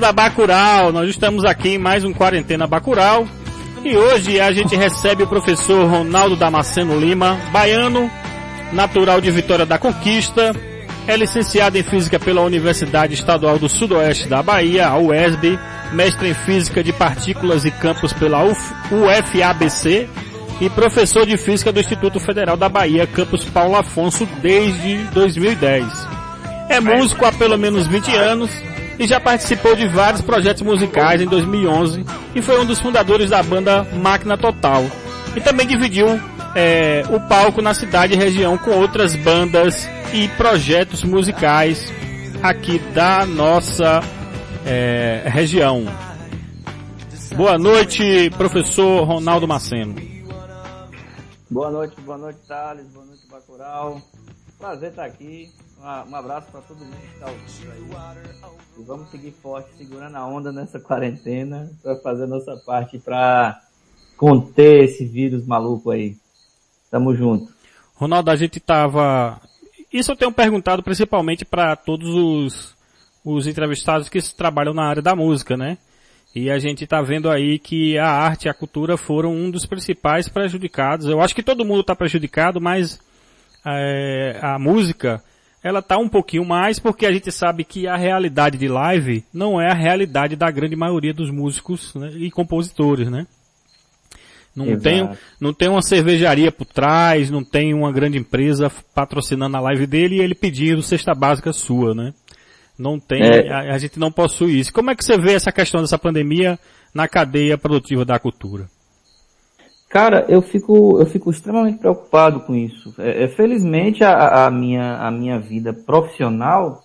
da Bacural, nós estamos aqui em mais um Quarentena Bacural. E hoje a gente recebe o professor Ronaldo Damasceno Lima, baiano, natural de Vitória da Conquista, é licenciado em Física pela Universidade Estadual do Sudoeste da Bahia, a UESB, mestre em Física de Partículas e Campos pela UF, UFABC e professor de Física do Instituto Federal da Bahia, campus Paulo Afonso, desde 2010. É músico há pelo menos 20 anos e já participou de vários projetos musicais em 2011 e foi um dos fundadores da banda Máquina Total. E também dividiu é, o palco na cidade e região com outras bandas e projetos musicais aqui da nossa é, região. Boa noite, professor Ronaldo Maceno. Boa noite, boa noite, Thales, boa noite, Bacural. Prazer estar aqui. Um abraço para todo mundo que está ouvindo aí. E vamos seguir forte, segurando a onda nessa quarentena, para fazer a nossa parte para conter esse vírus maluco aí. Tamo junto. Ronaldo, a gente tava. Isso eu tenho perguntado principalmente para todos os, os entrevistados que trabalham na área da música, né? E a gente está vendo aí que a arte e a cultura foram um dos principais prejudicados. Eu acho que todo mundo está prejudicado, mas é, a música ela tá um pouquinho mais porque a gente sabe que a realidade de live não é a realidade da grande maioria dos músicos né, e compositores, né? Não tem, não tem uma cervejaria por trás, não tem uma grande empresa patrocinando a live dele e ele pedindo cesta básica sua, né? Não tem, é. a, a, gente não possui isso. Como é que você vê essa questão dessa pandemia na cadeia produtiva da cultura? Cara, eu fico, eu fico extremamente preocupado com isso. É, é, felizmente a, a, minha, a minha vida profissional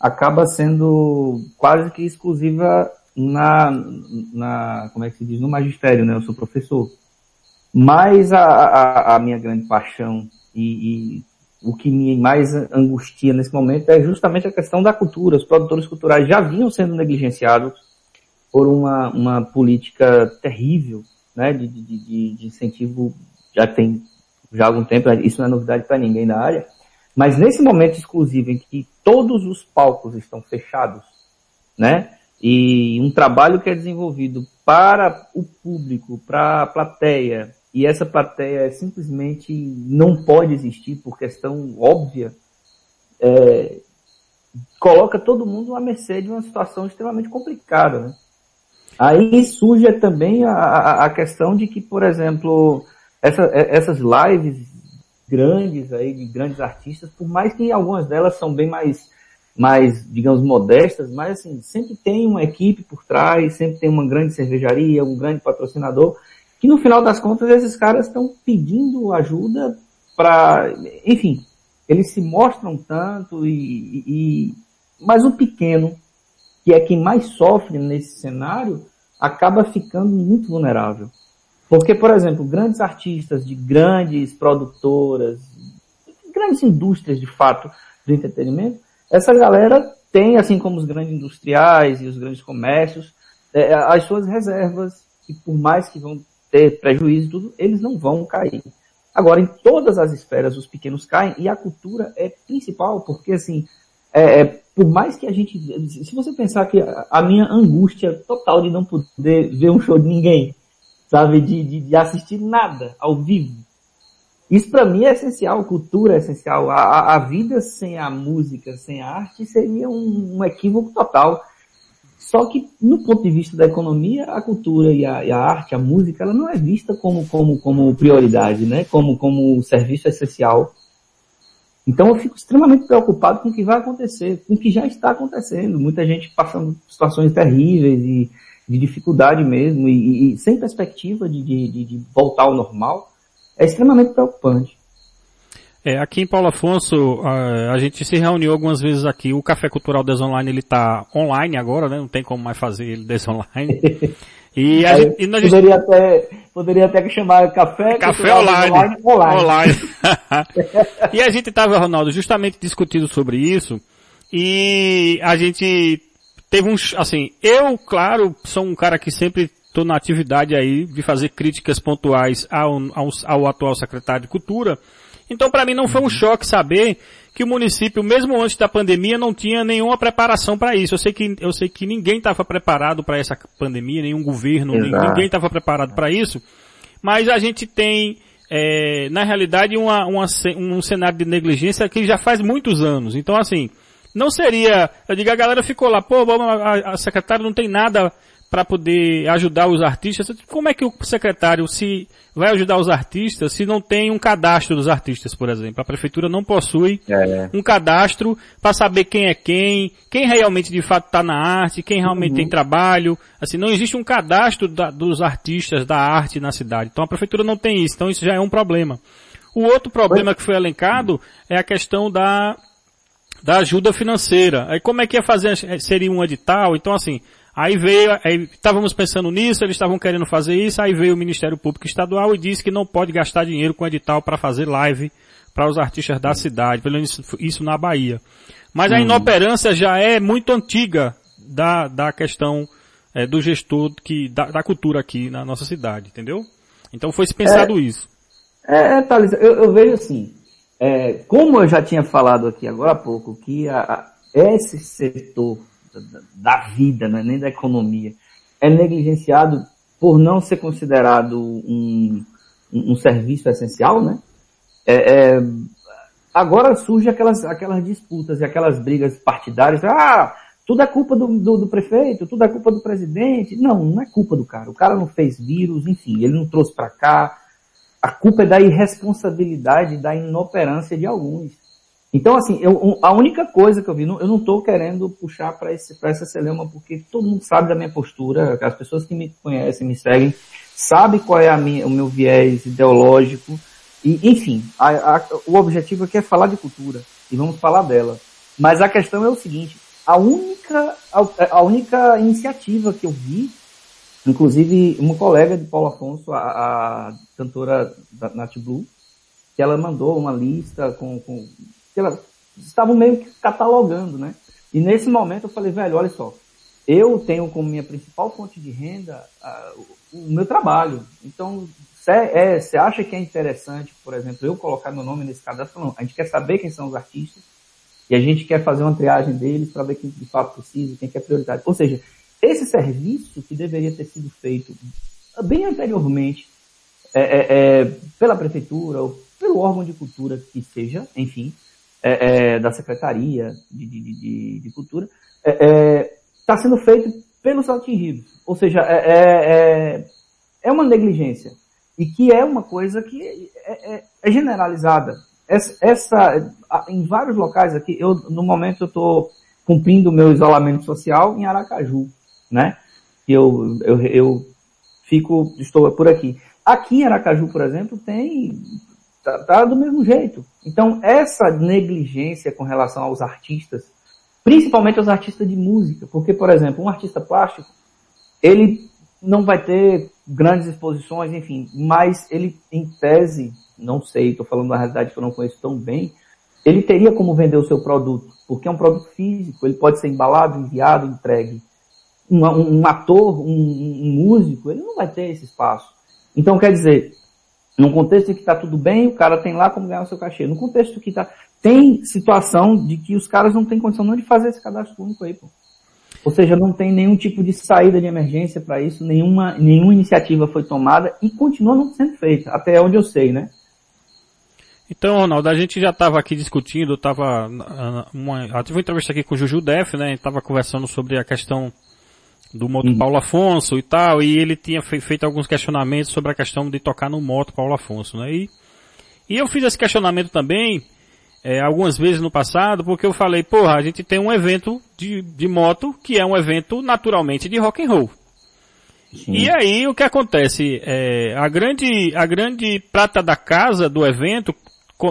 acaba sendo quase que exclusiva na, na, como é que se diz, no magistério, né? Eu sou professor. Mas a, a, a minha grande paixão e, e o que me mais angustia nesse momento é justamente a questão da cultura. Os produtores culturais já vinham sendo negligenciados por uma, uma política terrível, né, de, de, de incentivo, já tem já há algum tempo, isso não é novidade para ninguém na área, mas nesse momento exclusivo em que todos os palcos estão fechados, né, e um trabalho que é desenvolvido para o público, para a plateia, e essa plateia simplesmente não pode existir por questão óbvia, é, coloca todo mundo à mercê de uma situação extremamente complicada. Né? Aí surge também a, a, questão de que, por exemplo, essa, essas lives grandes aí, de grandes artistas, por mais que algumas delas são bem mais, mais, digamos, modestas, mas assim, sempre tem uma equipe por trás, sempre tem uma grande cervejaria, um grande patrocinador, que no final das contas esses caras estão pedindo ajuda para, enfim, eles se mostram tanto e, e, mas o pequeno, que é quem mais sofre nesse cenário, acaba ficando muito vulnerável. Porque, por exemplo, grandes artistas de grandes produtoras, grandes indústrias de fato do entretenimento, essa galera tem, assim como os grandes industriais e os grandes comércios, é, as suas reservas, e por mais que vão ter prejuízo tudo, eles não vão cair. Agora, em todas as esferas, os pequenos caem e a cultura é principal, porque assim, é, é, por mais que a gente, se você pensar que a, minha angústia total de não poder ver um show de ninguém, sabe, de, de, de assistir nada ao vivo, isso para mim é essencial, cultura é essencial. A, a, vida sem a música, sem a arte seria um, um equívoco total. Só que, no ponto de vista da economia, a cultura e a, e a, arte, a música, ela não é vista como, como, como prioridade, né? Como, como serviço essencial. Então eu fico extremamente preocupado com o que vai acontecer, com o que já está acontecendo. Muita gente passando situações terríveis e de dificuldade mesmo e, e sem perspectiva de, de, de voltar ao normal. É extremamente preocupante. É, aqui em Paulo Afonso, a, a, gente se reuniu algumas vezes aqui. O Café Cultural Desonline ele tá online agora, né? Não tem como mais fazer ele desonline. E, a gente, e nós... poderia até poderia até chamar café café online online, online. online. e a gente estava Ronaldo justamente discutindo sobre isso e a gente teve uns assim eu claro sou um cara que sempre estou na atividade aí de fazer críticas pontuais ao, ao, ao atual secretário de cultura Então para mim não foi um choque saber que o município, mesmo antes da pandemia, não tinha nenhuma preparação para isso. Eu sei que, eu sei que ninguém estava preparado para essa pandemia, nenhum governo, Exato. ninguém estava preparado para isso, mas a gente tem, é, na realidade, uma, uma, um cenário de negligência que já faz muitos anos. Então assim, não seria, eu digo, a galera ficou lá, pô, vamos, a, a secretária não tem nada para poder ajudar os artistas. Como é que o secretário se vai ajudar os artistas se não tem um cadastro dos artistas, por exemplo? A prefeitura não possui É. um cadastro para saber quem é quem, quem realmente de fato está na arte, quem realmente tem trabalho. Assim, não existe um cadastro da- dos artistas da arte na cidade. Então a prefeitura não tem isso. Então isso já é um problema. O outro problema que foi elencado é a questão da da ajuda financeira. Aí como é que ia fazer, seria um edital? Então assim, aí veio, aí estávamos pensando nisso, eles estavam querendo fazer isso, aí veio o Ministério Público Estadual e disse que não pode gastar dinheiro com edital para fazer live para os artistas da cidade, pelo menos isso na Bahia. Mas a inoperância já é muito antiga da, da questão eh, do gestor que, da, da cultura aqui na nossa cidade, entendeu? Então foi se pensado isso. É, é, Thales, eu, eu vejo assim, é, como eu já tinha falado aqui agora há pouco, que a- a- esse setor da, da vida, né, nem da economia, é negligenciado por não ser considerado um, um, um serviço essencial, né? É, é, agora surge aquelas, aquelas disputas e aquelas brigas partidárias, ah, tudo é culpa do, do, do prefeito, tudo é culpa do presidente. Não, não é culpa do cara. O cara não fez vírus, enfim, ele não trouxe para cá. A culpa é da irresponsabilidade, da inoperância de alguns. Então, assim, eu, a única coisa que eu vi, eu não estou querendo puxar para essa celeuma, porque todo mundo sabe da minha postura, as pessoas que me conhecem, me seguem, sabem qual é minha, o meu viés ideológico, e, enfim, a- a- o objetivo aqui é falar de cultura, e vamos falar dela. Mas a questão é o seguinte, a única, a, a única iniciativa que eu vi, inclusive uma colega de Paulo Afonso, a, a cantora da Nat Blue, que ela mandou uma lista com, com que ela estavam meio que catalogando, né? E nesse momento eu falei, velho, olha só, eu tenho como minha principal fonte de renda o, o meu trabalho. Então, você é, acha que é interessante, por exemplo, eu colocar meu nome nesse cadastro? Não, a gente quer saber quem são os artistas e a gente quer fazer uma triagem deles para ver quem de fato precisa, quem quer prioridade. Ou seja, esse serviço que deveria ter sido feito bem anteriormente é, é, é, pela prefeitura ou pelo órgão de cultura que seja, enfim, é, é, da secretaria de, de, de, de cultura, está sendo feito pelos atingidos. Ou seja, é, é, é uma negligência e que é uma coisa que é, é, é generalizada. Essa, essa, em vários locais aqui, eu no momento eu estou cumprindo o meu isolamento social em Aracaju, né? Eu, eu, eu fico, estou por aqui. Aqui em Aracaju, por exemplo, tem tá, tá, do mesmo jeito. Então, essa negligência com relação aos artistas, principalmente aos artistas de música, porque, por exemplo, um artista plástico, ele não vai ter grandes exposições, enfim, mas ele, em tese, não sei, estou falando da realidade que eu não conheço tão bem, ele teria como vender o seu produto, porque é um produto físico, ele pode ser embalado, enviado, entregue. Um, um, ator, um, um músico, ele não vai ter esse espaço. Então, quer dizer, num contexto em que está tudo bem, o cara tem lá como ganhar o seu cachê. No contexto que está, tem situação de que os caras não têm condição não de fazer esse cadastro único aí, pô. Ou seja, não tem nenhum tipo de saída de emergência para isso, nenhuma, nenhuma iniciativa foi tomada e continua não sendo feita, até onde eu sei, né? Então, Ronaldo, a gente já estava aqui discutindo, estava uma, eu tive uma entrevista aqui com o Juju Def, né? Estava conversando sobre a questão do moto uhum. Paulo Afonso e tal, e ele tinha feito alguns questionamentos sobre a questão de tocar no moto Paulo Afonso, né? E, e eu fiz esse questionamento também, é, algumas vezes no passado, porque eu falei, porra, a gente tem um evento de, de moto que é um evento naturalmente de rock and roll. Sim. E aí o que acontece? É, a grande, a grande prata da casa do evento,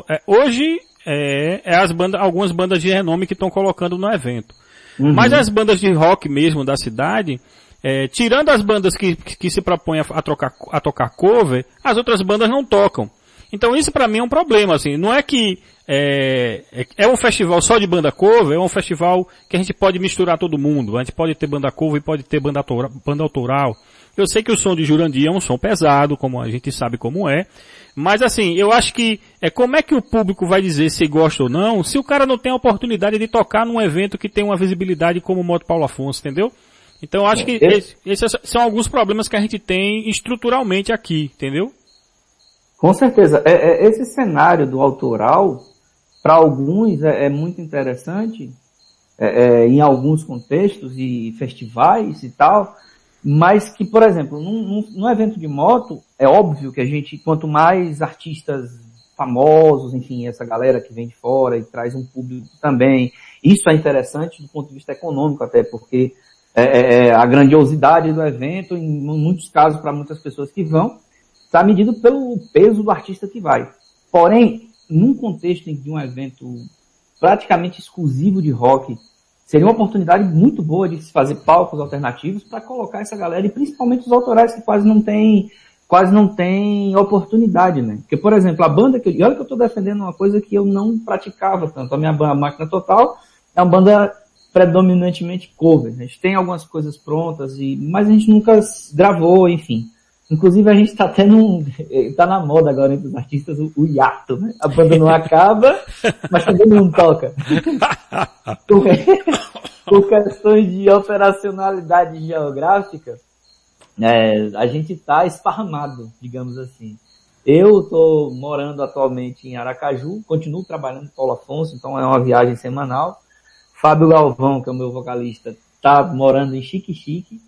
é, hoje é, é as bandas, algumas bandas de renome que estão colocando no evento. Uhum. Mas as bandas de rock mesmo da cidade, é, tirando as bandas que, que se propõem a, a, trocar, a tocar cover, as outras bandas não tocam. Então isso para mim é um problema, assim, não é que é, é, um festival só de banda cover, é um festival que a gente pode misturar todo mundo, a gente pode ter banda cover e pode ter banda, banda autoral. Eu sei que o som de Jurandir é um som pesado, como a gente sabe como é. Mas assim, eu acho que é como é que o público vai dizer se gosta ou não, se o cara não tem a oportunidade de tocar num evento que tem uma visibilidade como o Moto Paulo Afonso, entendeu? Então eu acho que esse, esses são alguns problemas que a gente tem estruturalmente aqui, entendeu? Com certeza. É, é, esse cenário do autoral, para alguns é, é, muito interessante, é, é, em alguns contextos e festivais e tal, mas que, por exemplo, num, num, num, evento de moto, é óbvio que a gente, quanto mais artistas famosos, enfim, essa galera que vem de fora e traz um público também, isso é interessante do ponto de vista econômico até, porque é, é, é a grandiosidade do evento, em muitos casos, para muitas pessoas que vão, está medido pelo peso do artista que vai. Porém, num contexto de um evento praticamente exclusivo de rock, seria uma oportunidade muito boa de se fazer palcos alternativos para colocar essa galera, e principalmente os autorais que quase não tem quase não tem oportunidade, né? Porque, por exemplo, a banda que eu, e olha que eu estou defendendo uma coisa que eu não praticava tanto. A minha banda, Máquina Total, é uma banda predominantemente cover. A gente tem algumas coisas prontas, e, mas a gente nunca gravou, enfim. Inclusive a gente está tendo um, tá na moda agora entre os artistas o, o hiato, né? A banda não acaba, mas também não toca. por, por questões de operacionalidade geográfica, é, a gente está esparramado, digamos assim. Eu estou morando atualmente em Aracaju, continuo trabalhando com Paulo Afonso, então é uma viagem semanal. Fábio Galvão, que é o meu vocalista, está morando em Chique Chique.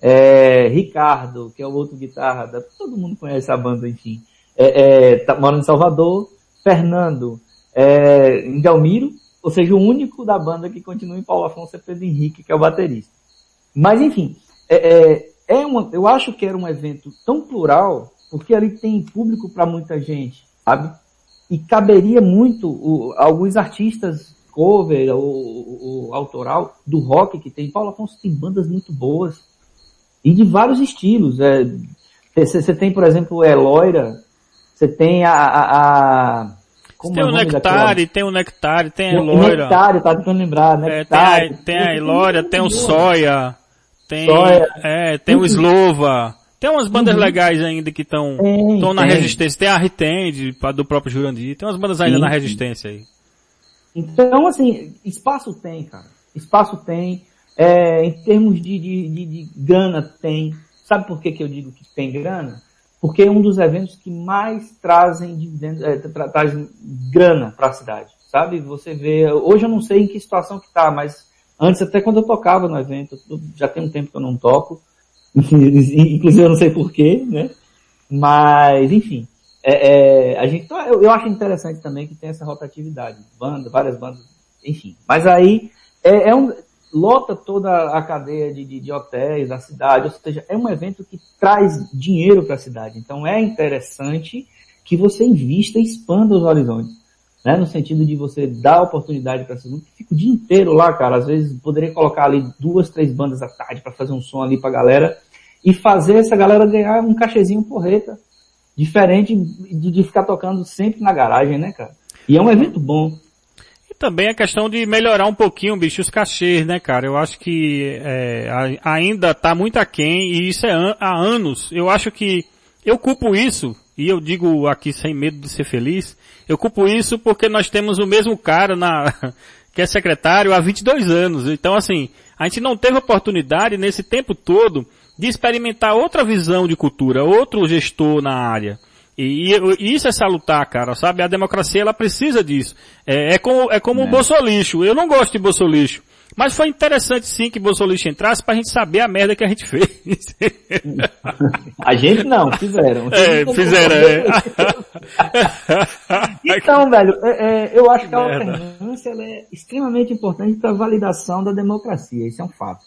É, Ricardo, que é o outro guitarra, todo mundo conhece a banda, enfim, é, é, tá morando em Salvador. Fernando, é, em Delmiro, ou seja, o único da banda que continua em Paulo Afonso é Pedro Henrique, que é o baterista. Mas enfim, é, é, é uma, eu acho que era um evento tão plural, porque ali tem público para muita gente, sabe? E caberia muito o, alguns artistas cover ou, autoral do rock que tem. Paulo Afonso tem bandas muito boas e de vários estilos. Você é, tem, por exemplo, Eloira, você tem a, a, a como tem é o, o Nectari, tem o Nectari, tem a Eloira. Nectari, tá tentando lembrar, Nectari. É, tem, a, tem a Eloira, tem o Soia, tem, Soia. é, tem o Slova. Tem umas bandas uhum. legais ainda que estão na resistência. Tem a Ritend, do próprio Jurandir. Tem umas bandas ainda sim, na resistência aí. Então, assim, espaço tem, cara. Espaço tem. É, em termos de, de, de, de, grana, tem. Sabe por que, que eu digo que tem grana? Porque é um dos eventos que mais trazem dividendos, é, tra trazem grana para a cidade. Sabe? Você vê, hoje eu não sei em que situação que tá, mas antes até quando eu tocava no evento, já tem um tempo que eu não toco, inclusive eu não sei porquê, né? Mas, enfim, é, é, a gente, eu, eu, acho interessante também que tem essa rotatividade, banda, várias bandas, enfim. Mas aí é, é um, lota toda a cadeia de, de, de, hotéis da cidade, ou seja, é um evento que traz dinheiro para a cidade. Então é interessante que você invista e expanda os horizontes. Né? No sentido de você dar oportunidade para essas que fica o dia inteiro lá, cara. Às vezes poderia colocar ali duas, três bandas à tarde para fazer um som ali pra galera e fazer essa galera ganhar um cachezinho porreta Diferente de, de ficar tocando sempre na garagem, né, cara? E é um evento bom. Também a questão de melhorar um pouquinho, bicho, os cachês, né, cara? Eu acho que é, ainda tá muito aquém e isso é an há anos. Eu acho que eu culpo isso, e eu digo aqui sem medo de ser feliz, eu culpo isso porque nós temos o mesmo cara na, que é secretário há 22 anos. Então assim, a gente não teve oportunidade nesse tempo todo de experimentar outra visão de cultura, outro gestor na área. E, e, isso é salutar, cara, sabe? A democracia, ela precisa disso. É, é como, é como é. o Bolsolixo. Eu não gosto de Bolsolixo. Mas foi interessante sim que Bolsolixo entrasse pra gente saber a merda que a gente fez. a gente não, fizeram. É, fizeram, é. então, velho, é, é, eu acho que a alternância é extremamente importante para a validação da democracia. Isso é um fato.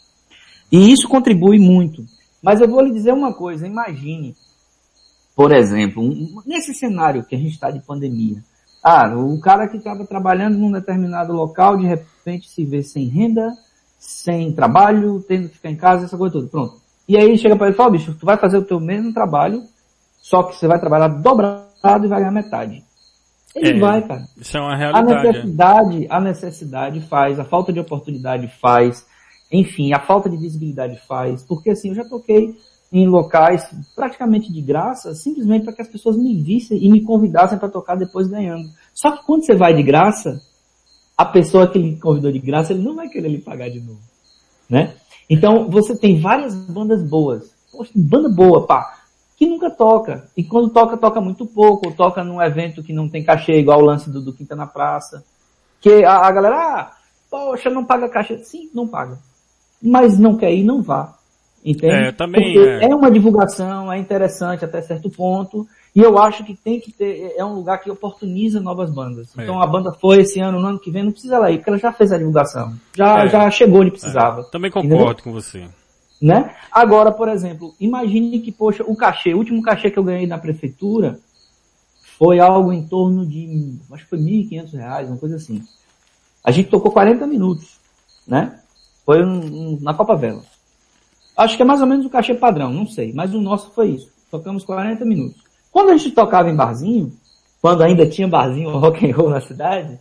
E isso contribui muito. Mas eu vou lhe dizer uma coisa, imagine, por exemplo, um, nesse cenário que a gente está de pandemia, ah, o cara que estava trabalhando num determinado local, de repente se vê sem renda, sem trabalho, tendo que ficar em casa, essa coisa toda, pronto. E aí chega para ele e fala, bicho, tu vai fazer o teu mesmo trabalho, só que você vai trabalhar dobrado e vai ganhar metade. Ele é, vai, cara. Isso é uma realidade. A é. necessidade, a necessidade faz, a falta de oportunidade faz, enfim, a falta de visibilidade faz, porque assim, eu já toquei em locais praticamente de graça, simplesmente para que as pessoas me vissem e me convidassem para tocar depois ganhando. Só que quando você vai de graça, a pessoa que lhe convidou de graça, ele não vai querer lhe pagar de novo, né? Então, você tem várias bandas boas. Poxa, banda boa, pá, que nunca toca. E quando toca, toca muito pouco, ou toca num evento que não tem cachê, igual o lance do, do Quinta na Praça. Que a, a galera, ah, poxa, não paga cachê. Sim, não paga. Mas não quer ir, não vá. Entende? É, também é. é uma divulgação, é interessante até certo ponto. E eu acho que tem que ter, é um lugar que oportuniza novas bandas. É. Então a banda foi esse ano, no ano que vem, não precisa ela ir, porque ela já fez a divulgação. Já, É. já chegou onde precisava. Também concordo com você. Né? Agora, por exemplo, imagine que, poxa, o cachê, o último cachê que eu ganhei na prefeitura foi algo em torno de, acho que foi 1.500 reais, uma coisa assim. A gente tocou 40 minutos, né? Foi um- um- na Copa Vela. Acho que é mais ou menos o cachê padrão, não sei, mas o nosso foi isso. Tocamos 40 minutos. Quando a gente tocava em barzinho, quando ainda tinha barzinho rock and roll na cidade,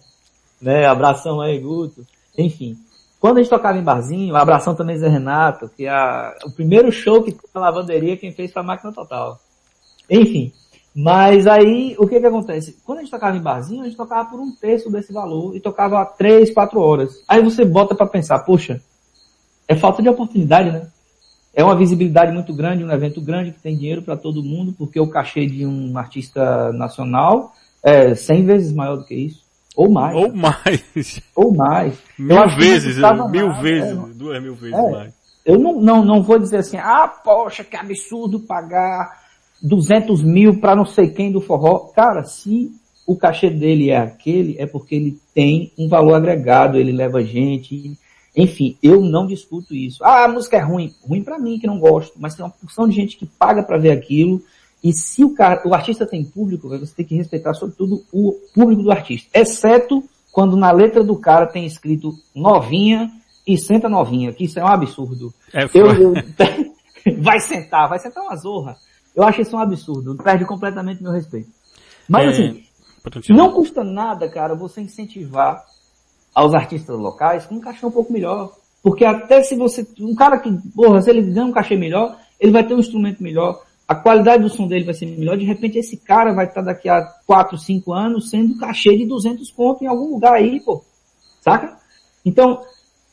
né? Abração aí, Guto. Enfim. Quando a gente tocava em barzinho, abração também Zé Renato, que é a, o primeiro show que na lavanderia quem fez foi a máquina total. Enfim. Mas aí, o que que acontece? Quando a gente tocava em barzinho, a gente tocava por um terço desse valor e tocava três, quatro horas. Aí você bota pra pensar, poxa, é falta de oportunidade, né? É uma visibilidade muito grande, um evento grande que tem dinheiro para todo mundo, porque o cachê de um artista nacional é 100 vezes maior do que isso. Ou mais. Ou mais. Ou mais. Mil vezes, mil nada, vezes, é. duas mil vezes É. mais. Eu não, não, não vou dizer assim, ah, poxa, que absurdo pagar 200 mil para não sei quem do forró. Cara, se o cachê dele é aquele, é porque ele tem um valor agregado, ele leva gente. Enfim, eu não discuto isso. Ah, a música é ruim. Ruim para mim, que não gosto. Mas tem uma porção de gente que paga para ver aquilo. E se o, cara, o artista tem público, você tem que respeitar, sobretudo, o público do artista. Exceto quando na letra do cara tem escrito novinha e senta novinha, que isso é um absurdo. É Eu, eu- vai sentar, vai sentar uma zorra. Eu acho isso um absurdo, perde completamente meu respeito. Mas É, assim, não custa nada, cara, você incentivar aos artistas locais com um cachê um pouco melhor. Porque até se você, um cara que, porra, se ele ganha um cachê melhor, ele vai ter um instrumento melhor, a qualidade do som dele vai ser melhor, de repente esse cara vai estar daqui a 4, 5 anos sendo cachê de 200 conto em algum lugar aí, pô. Saca? Então,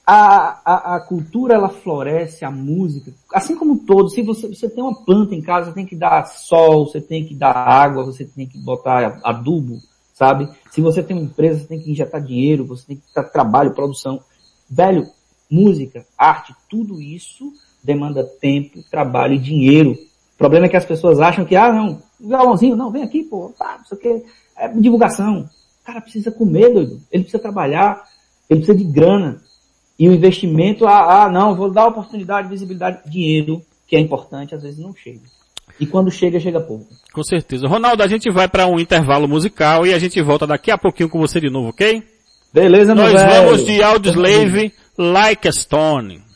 a, a, a cultura ela floresce, a música, assim como todo, se você, você tem uma planta em casa, você tem que dar sol, você tem que dar água, você tem que botar adubo, sabe? Se você tem uma empresa, você tem que injetar dinheiro, você tem que dar trabalho, produção. Velho, música, arte, tudo isso demanda tempo, trabalho e dinheiro. O problema é que as pessoas acham que, ah, não, violãozinho, não, vem aqui, pô, pá, não sei o que, é divulgação. O cara precisa comer, doido. Ele precisa trabalhar, ele precisa de grana. E o investimento, ah, ah, não, vou dar oportunidade, visibilidade, dinheiro, que é importante, às vezes não chega. E quando chega, chega pouco. Com certeza. Ronaldo, a gente vai para um intervalo musical e a gente volta daqui a pouquinho com você de novo, ok? Beleza, meu Nós velho? vamos de Audioslave Like a Stone.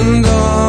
Aí,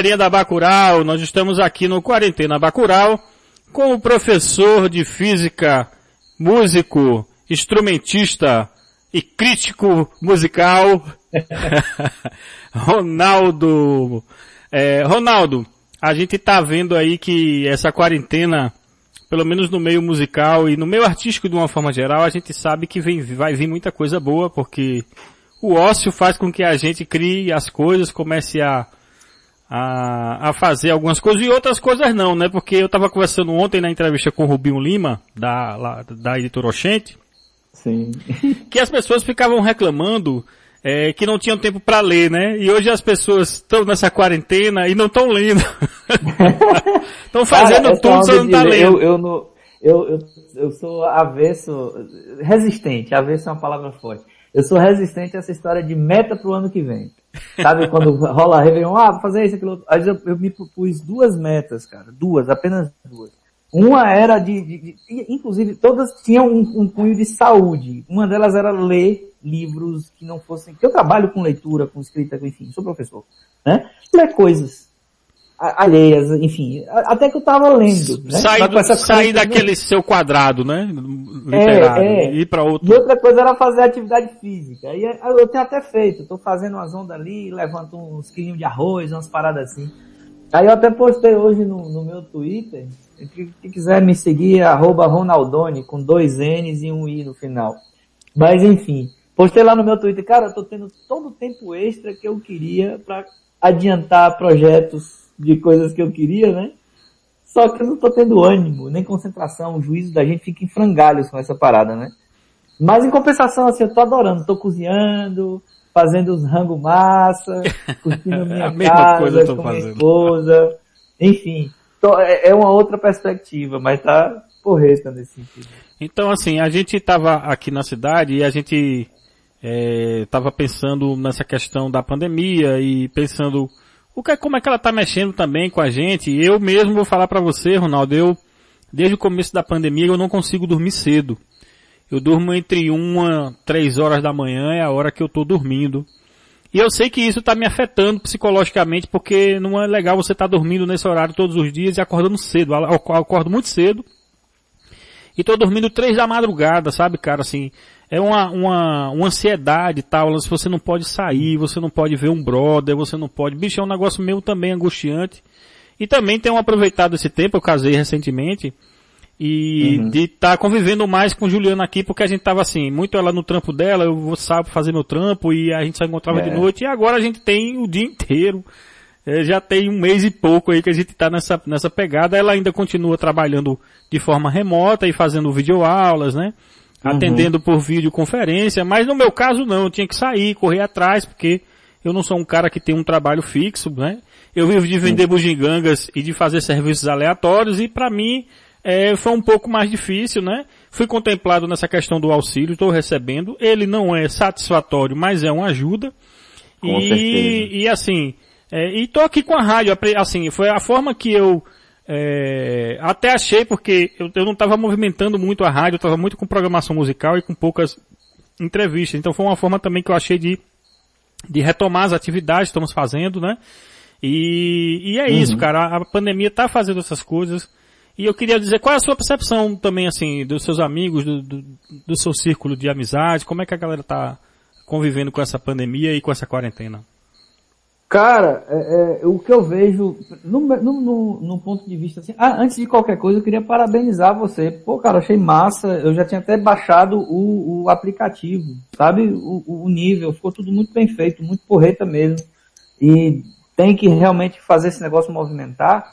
galerinha da Bacural, nós estamos aqui no Quarentena Bacural com o professor de física, músico, instrumentista e crítico musical, Ronaldo. É, Ronaldo, a gente tá vendo aí que essa quarentena, pelo menos no meio musical e no meio artístico de uma forma geral, a gente sabe que vem, vai vir muita coisa boa, porque o ócio faz com que a gente crie as coisas, comece a a, a fazer algumas coisas e outras coisas não, né? Porque eu estava conversando ontem na entrevista com o Rubinho Lima, da, lá, da editora Oxente, Sim. que as pessoas ficavam reclamando é, que não tinham tempo para ler, né? E hoje as pessoas estão nessa quarentena e não estão lendo. Estão fazendo Cara, tudo, você não tá ler, lendo. Eu, eu, não- eu, eu, eu sou avesso, resistente, avesso é uma palavra forte. Eu sou resistente a essa história de meta pro ano que vem. Sabe quando rola a Réveillon, ah, vou fazer isso, aquilo. Aí eu, eu me propus duas metas, cara, duas, apenas duas. Uma era de, de- de- inclusive todas tinham um, um cunho de saúde. Uma delas era ler livros que não fossem, que eu trabalho com leitura, com escrita, enfim, sou professor, né? Ler coisas alheias, enfim, até que eu tava lendo, né? Sair, do- coisa- daquele seu quadrado, né? Literário. é. Ir para outro. E outra coisa era fazer atividade física. E é- eu tenho até feito, tô fazendo umas ondas ali, levanto uns quilinhos de arroz, umas paradas assim. Aí eu até postei hoje no, no meu Twitter, quem quem quiser me seguir, é arroba Ronaldone, com dois N's e um I no final. Mas enfim, Postei lá no meu Twitter, cara, eu tô tendo todo o tempo extra que eu queria para adiantar projetos de coisas que eu queria, né? Só que eu não tô tendo ânimo, nem concentração, o juízo da gente fica em frangalhos com essa parada, né? Mas em compensação, assim, eu tô adorando, tô cozinhando, fazendo os rango massa, curtindo minha a casa com minha fazendo. esposa, enfim. Tô, é, é uma outra perspectiva, mas tá porreta nesse sentido. Então, assim, a gente estava aqui na cidade e a gente estava é, pensando nessa questão da pandemia e pensando o que, como é que ela está mexendo também com a gente. Eu mesmo vou falar para você, Ronaldo, eu desde o começo da pandemia eu não consigo dormir cedo. Eu durmo entre uma, três horas da manhã é a hora que eu estou dormindo. E eu sei que isso está me afetando psicologicamente porque não é legal você estar tá dormindo nesse horário todos os dias e acordando cedo. Eu acordo muito cedo e tô dormindo três da madrugada, sabe, cara, assim, é uma, uma, uma ansiedade tal, se você não pode sair, você não pode ver um brother, você não pode, bicho, é um negócio meu também angustiante. E também tenho aproveitado esse tempo, eu casei recentemente, e uhum. de estar tá convivendo mais com Juliana aqui, porque a gente tava assim, muito ela no trampo dela, eu vou sábado fazer meu trampo, e a gente só encontrava é. de noite, e agora a gente tem o dia inteiro. É, já tem um mês e pouco aí que a gente está nessa, nessa pegada. Ela ainda continua trabalhando de forma remota e fazendo videoaulas, né? Uhum. Atendendo por videoconferência, mas no meu caso não, eu tinha que sair, correr atrás, porque eu não sou um cara que tem um trabalho fixo, né? Eu vivo de vender bugigangas e de fazer serviços aleatórios e para mim é, foi um pouco mais difícil, né? Fui contemplado nessa questão do auxílio, estou recebendo. Ele não é satisfatório, mas é uma ajuda. Com e, certeza. e assim, é, e tô aqui com a rádio, assim, foi a forma que eu é, até achei, porque eu, eu não estava movimentando muito a rádio, eu estava muito com programação musical e com poucas entrevistas. Então foi uma forma também que eu achei de, de retomar as atividades que estamos fazendo, né? E, e é uhum. isso, cara. A, a pandemia está fazendo essas coisas. E eu queria dizer, qual é a sua percepção também, assim, dos seus amigos, do, do, do seu círculo de amizade? Como é que a galera está convivendo com essa pandemia e com essa quarentena? Cara, é, é, o que eu vejo, no, no, no, no, ponto de vista assim, ah, antes de qualquer coisa eu queria parabenizar você. Pô, cara, achei massa, eu já tinha até baixado o, o aplicativo, sabe? O, o, nível, ficou tudo muito bem feito, muito porreta mesmo. E tem que realmente fazer esse negócio movimentar,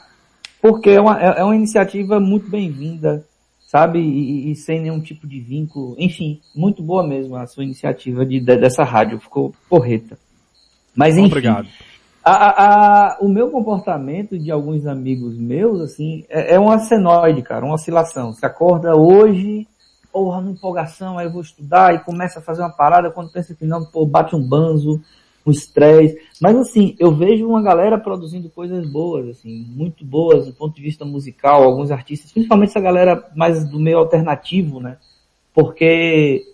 porque é uma, é, é uma iniciativa muito bem-vinda, sabe? E, e, sem nenhum tipo de vínculo. Enfim, muito boa mesmo a sua iniciativa de, de dessa rádio, ficou porreta. Mas enfim. Obrigado a, a, o meu comportamento de alguns amigos meus, assim, é, é uma senoide, cara, uma oscilação. Você acorda hoje, porra, numa empolgação, aí eu vou estudar e começa a fazer uma parada, quando pensa que não, pô, bate um banzo, um estresse. Mas assim, eu vejo uma galera produzindo coisas boas, assim, muito boas do ponto de vista musical, alguns artistas, principalmente essa galera mais do meio alternativo, né? Porque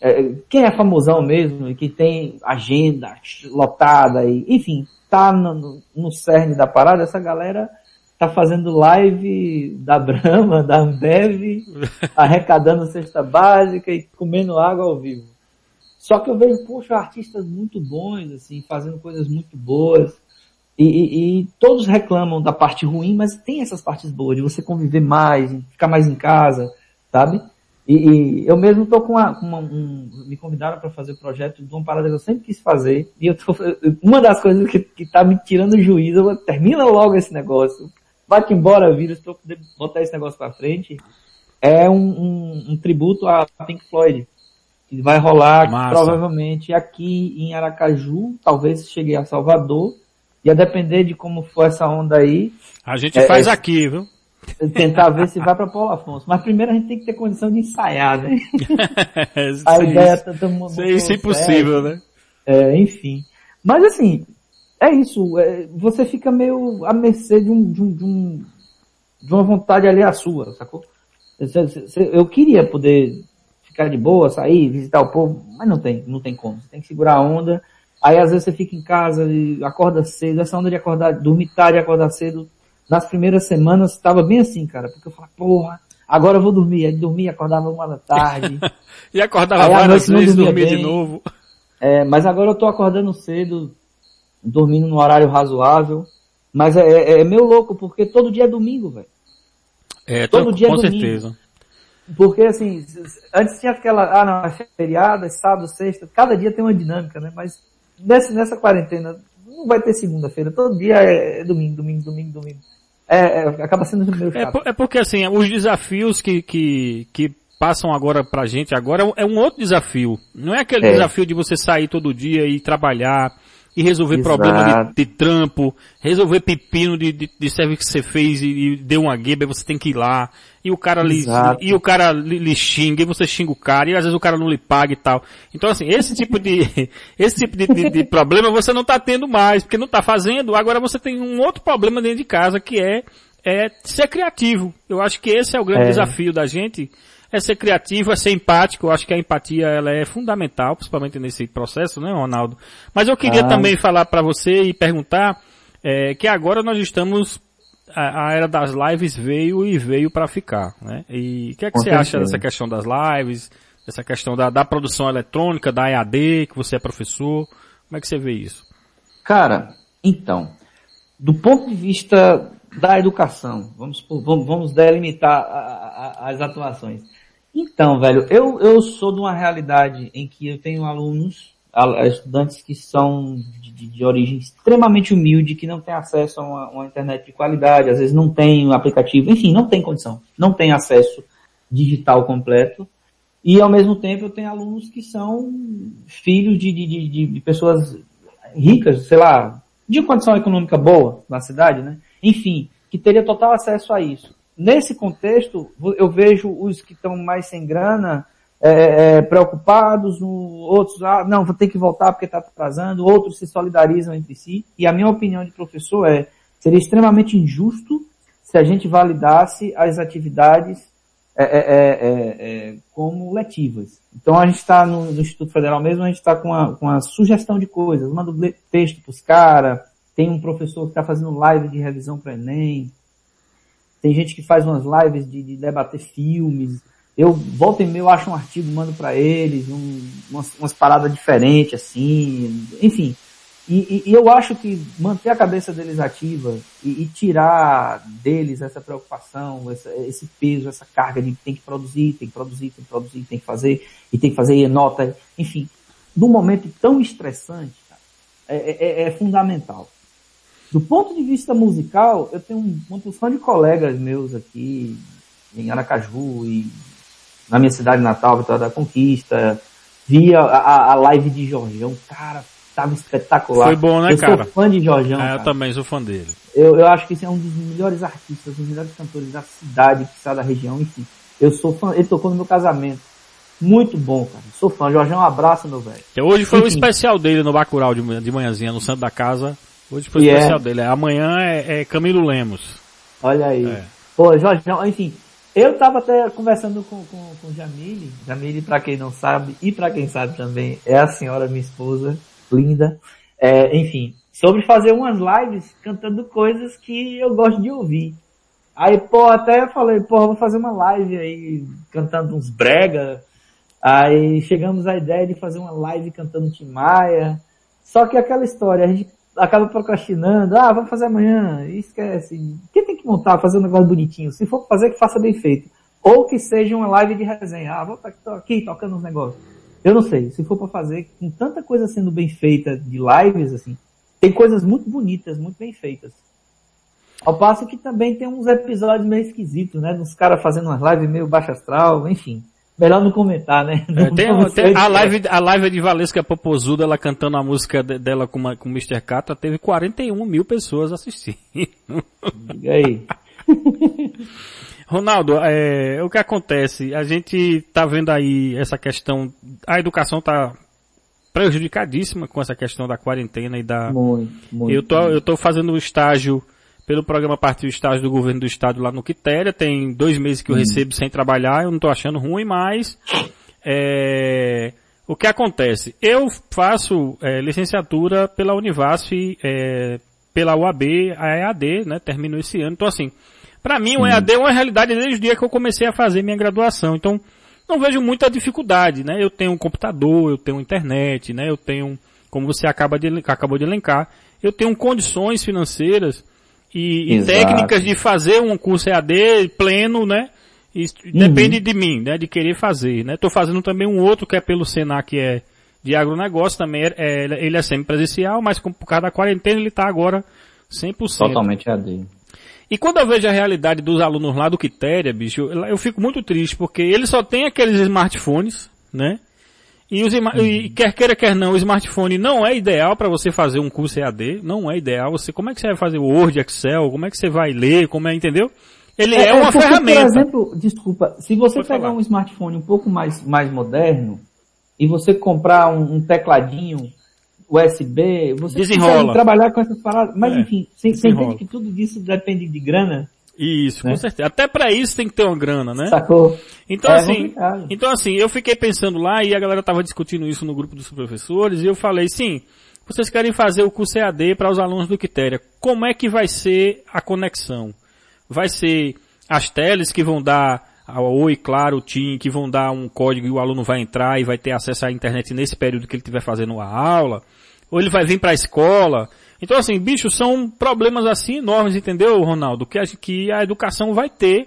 é, quem é famosão mesmo e que tem agenda lotada e, enfim, tá no, no cerne da parada, essa galera tá fazendo live da Brahma, da Ambev, arrecadando cesta básica e comendo água ao vivo. Só que eu vejo, poxa, artistas muito bons, assim, fazendo coisas muito boas. E, e, e, todos reclamam da parte ruim, mas tem essas partes boas, de você conviver mais, ficar mais em casa, sabe? E, e eu mesmo tô com, uma, uma um, me convidaram para fazer o projeto de uma parada que eu sempre quis fazer. E eu tô, uma das coisas que, que tá me tirando o juízo, eu, termina logo esse negócio. Vai-te embora, vírus, pra eu poder botar esse negócio pra frente. É um, um, um tributo a Pink Floyd. Que vai rolar Massa. provavelmente aqui em Aracaju, talvez chegue a Salvador. E a depender de como for essa onda aí. A gente é, faz é, aqui, viu? tentar ver se vai para Paulo Afonso. Mas primeiro a gente tem que ter condição de ensaiar, né? a sim, ideia tá todo mundo. Isso é impossível, né? É, enfim. Mas assim, é isso. É, você fica meio à mercê de um, de um, de um, de uma vontade ali a sua, sacou? Eu queria poder ficar de boa, sair, visitar o povo, mas não tem, não tem como. Você tem que segurar a onda. Aí às vezes você fica em casa e acorda cedo, essa onda de acordar, dormir tarde e acordar cedo, nas primeiras semanas estava bem assim, cara, porque eu falava, porra, agora eu vou dormir. Aí dormia, acordava uma da tarde. e acordava aí, várias vezes, dormia bem. de novo. É, mas agora eu tô acordando cedo, dormindo no horário razoável. Mas é, é, é meu louco, porque todo dia é domingo, velho. É, todo tô, dia é com domingo. certeza. Porque assim, antes tinha aquela, ah não, é feriado, é sábado, sexta, cada dia tem uma dinâmica, né? Mas nessa, nessa quarentena não vai ter segunda-feira, todo dia é domingo, domingo, domingo, domingo. É, é acaba sendo meio é chato. É, é porque assim, os desafios que, que, que passam agora pra gente agora é um outro desafio. Não é aquele é. desafio de você sair todo dia e trabalhar, e resolver Exato. problema de, de, trampo, resolver pepino de, de, de serviço que você fez e, e deu uma gueba e você tem que ir lá, e o cara lhe, e o cara lhe, lhe, xinga, e você xinga o cara, e às vezes o cara não lhe paga e tal. Então assim, esse tipo de, esse tipo de, de, de problema você não tá tendo mais, porque não tá fazendo, agora você tem um outro problema dentro de casa que é, é ser criativo. Eu acho que esse é o grande é. desafio da gente, é ser criativo, é ser empático. Eu acho que a empatia ela é fundamental, principalmente nesse processo, né, Ronaldo? Mas eu queria ah. também falar para você e perguntar é, que agora nós estamos a, a, era das lives veio e veio para ficar, né? E o que é que Com você certeza. acha dessa questão das lives, dessa questão da, da produção eletrônica, da EAD, que você é professor? Como é que você vê isso? Cara, então, do ponto de vista da educação, vamos, vamos, vamos delimitar a, a, as atuações. Então, velho, eu, eu sou de uma realidade em que eu tenho alunos, estudantes que são de, de origem extremamente humilde, que não têm acesso a uma, uma, internet de qualidade, às vezes não tem um aplicativo, enfim, não tem condição, não tem acesso digital completo. E ao mesmo tempo eu tenho alunos que são filhos de, de, de pessoas ricas, sei lá, de condição econômica boa na cidade, né? Enfim, que teria total acesso a isso. Nesse contexto, eu vejo os que estão mais sem grana, é, é, preocupados, outros, ah, não, vou ter que voltar porque está atrasando, outros se solidarizam entre si. E a minha opinião de professor é, seria extremamente injusto se a gente validasse as atividades é, é, é, é como letivas. Então a gente está no, no, Instituto Federal mesmo, a gente está com a, com a sugestão de coisas, manda texto para os caras, tem um professor que está fazendo live de revisão para Enem, tem gente que faz umas lives de, de debater filmes. Eu volto e meio acho um artigo, mando para eles, um, umas, umas, paradas diferentes, assim, enfim. E, e, e, eu acho que manter a cabeça deles ativa e, e tirar deles essa preocupação, essa, esse peso, essa carga de tem que produzir, tem que produzir, tem que produzir, tem que fazer, e tem que fazer nota, enfim. Num momento tão estressante, cara, é, é, é fundamental. Do ponto de vista musical, eu tenho uma porção de colegas meus aqui em Aracaju e na minha cidade natal, Vitória da Conquista. Via a, a live de Jorgão, cara, tava espetacular. Foi bom, né, eu cara? Eu sou fã de Jorgão. É, eu também sou fã dele. Eu, eu acho que esse é um dos melhores artistas, um dos melhores cantores da cidade, que está da região, enfim. Eu sou fã, ele tocou no meu casamento. Muito bom, cara. Sou fã. Jorgão, um abraço, meu velho. Hoje foi o especial dele no Bacurau de, de manhãzinha, no centro da casa. Hoje foi o especial é... dele. Amanhã é, é, Camilo Lemos. Olha aí. É. Pô, Jorge, enfim. Eu tava até conversando com, com, com Jamile. Jamile, pra quem não sabe, e pra quem sabe também, é a senhora, minha esposa, linda. É, enfim, sobre fazer umas lives cantando coisas que eu gosto de ouvir. Aí, pô, até falei, pô, vou fazer uma live aí cantando uns brega. Aí chegamos à ideia de fazer uma live cantando Tim Maia. Só que aquela história, a gente acaba procrastinando, ah, vamos fazer amanhã, e esquece. Quem tem que montar, fazer um negócio bonitinho? Se for fazer, que faça bem feito. Ou que seja uma live de resenha. Ah, vou estar aqui tocando uns negócios. Eu não sei, se for para fazer, com tanta coisa sendo bem feita de lives, assim, tem coisas muito bonitas, muito bem feitas. Ao passo que também tem uns episódios meio esquisitos, né? Uns caras fazendo umas lives meio baixo astral, enfim. Melhor não comentar, né? Não é, tem, tem a, live, a live de Valesca Popozuda, ela cantando a música de, dela com, uma, com o Mr. Catra, teve 41 mil pessoas assistindo. Diga aí. Ronaldo, é, o que acontece? A gente tá vendo aí essa questão, a educação tá prejudicadíssima com essa questão da quarentena e da... Muito, muito. Eu tô, eu tô fazendo um estágio pelo programa Partiu Estágio do Governo do Estado lá no Quitéria. Tem dois meses que eu hum. recebo sem trabalhar, eu não estou achando ruim, mas é, o que acontece? Eu faço é, licenciatura pela Univasf, é, pela UAB, a EAD, né? Termino esse ano. Então assim, para mim o EAD é uma realidade desde o dia que eu comecei a fazer minha graduação. Então, não vejo muita dificuldade, né? Eu tenho um computador, eu tenho internet, né? Eu tenho, como você acaba de, acabou de elencar, eu tenho condições financeiras e, e técnicas de fazer um curso EAD pleno, né? Isso depende de mim, né? De querer fazer, né? Tô fazendo também um outro que é pelo Senac, que é de agronegócio também. É, é, ele é semi-presencial, mas por causa da quarentena ele tá agora 100%. Totalmente AD. E quando eu vejo a realidade dos alunos lá do Quitéria, bicho, eu, eu fico muito triste, porque eles só têm aqueles smartphones, né? E, os, uhum. e quer queira, quer não, o smartphone não é ideal para você fazer um curso EAD, não é ideal. Você, como é que você vai fazer Word, Excel, como é que você vai ler, como é, entendeu? Ele é, é uma porque, ferramenta. Por exemplo, desculpa, se você Pode pegar falar. um smartphone um pouco mais, mais moderno e você comprar um, um tecladinho USB, você Desenrola. consegue trabalhar com essas paradas. Mas é, enfim, você, você entende que tudo isso depende de grana. Isso, né? com certeza. Até para isso tem que ter uma grana, né? Sacou? Então é assim, então assim, eu fiquei pensando lá e a galera tava discutindo isso no grupo dos professores e eu falei, sim, vocês querem fazer o curso EAD para os alunos do Quitéria. Como é que vai ser a conexão? vai ser as teles que vão dar a Oi, claro, o TIM, que vão dar um código e o aluno vai entrar e vai ter acesso à internet nesse período que ele estiver fazendo a aula, ou ele vai vir para a escola. Então assim, bicho, são problemas assim enormes, entendeu, Ronaldo? Que a, que a educação vai ter.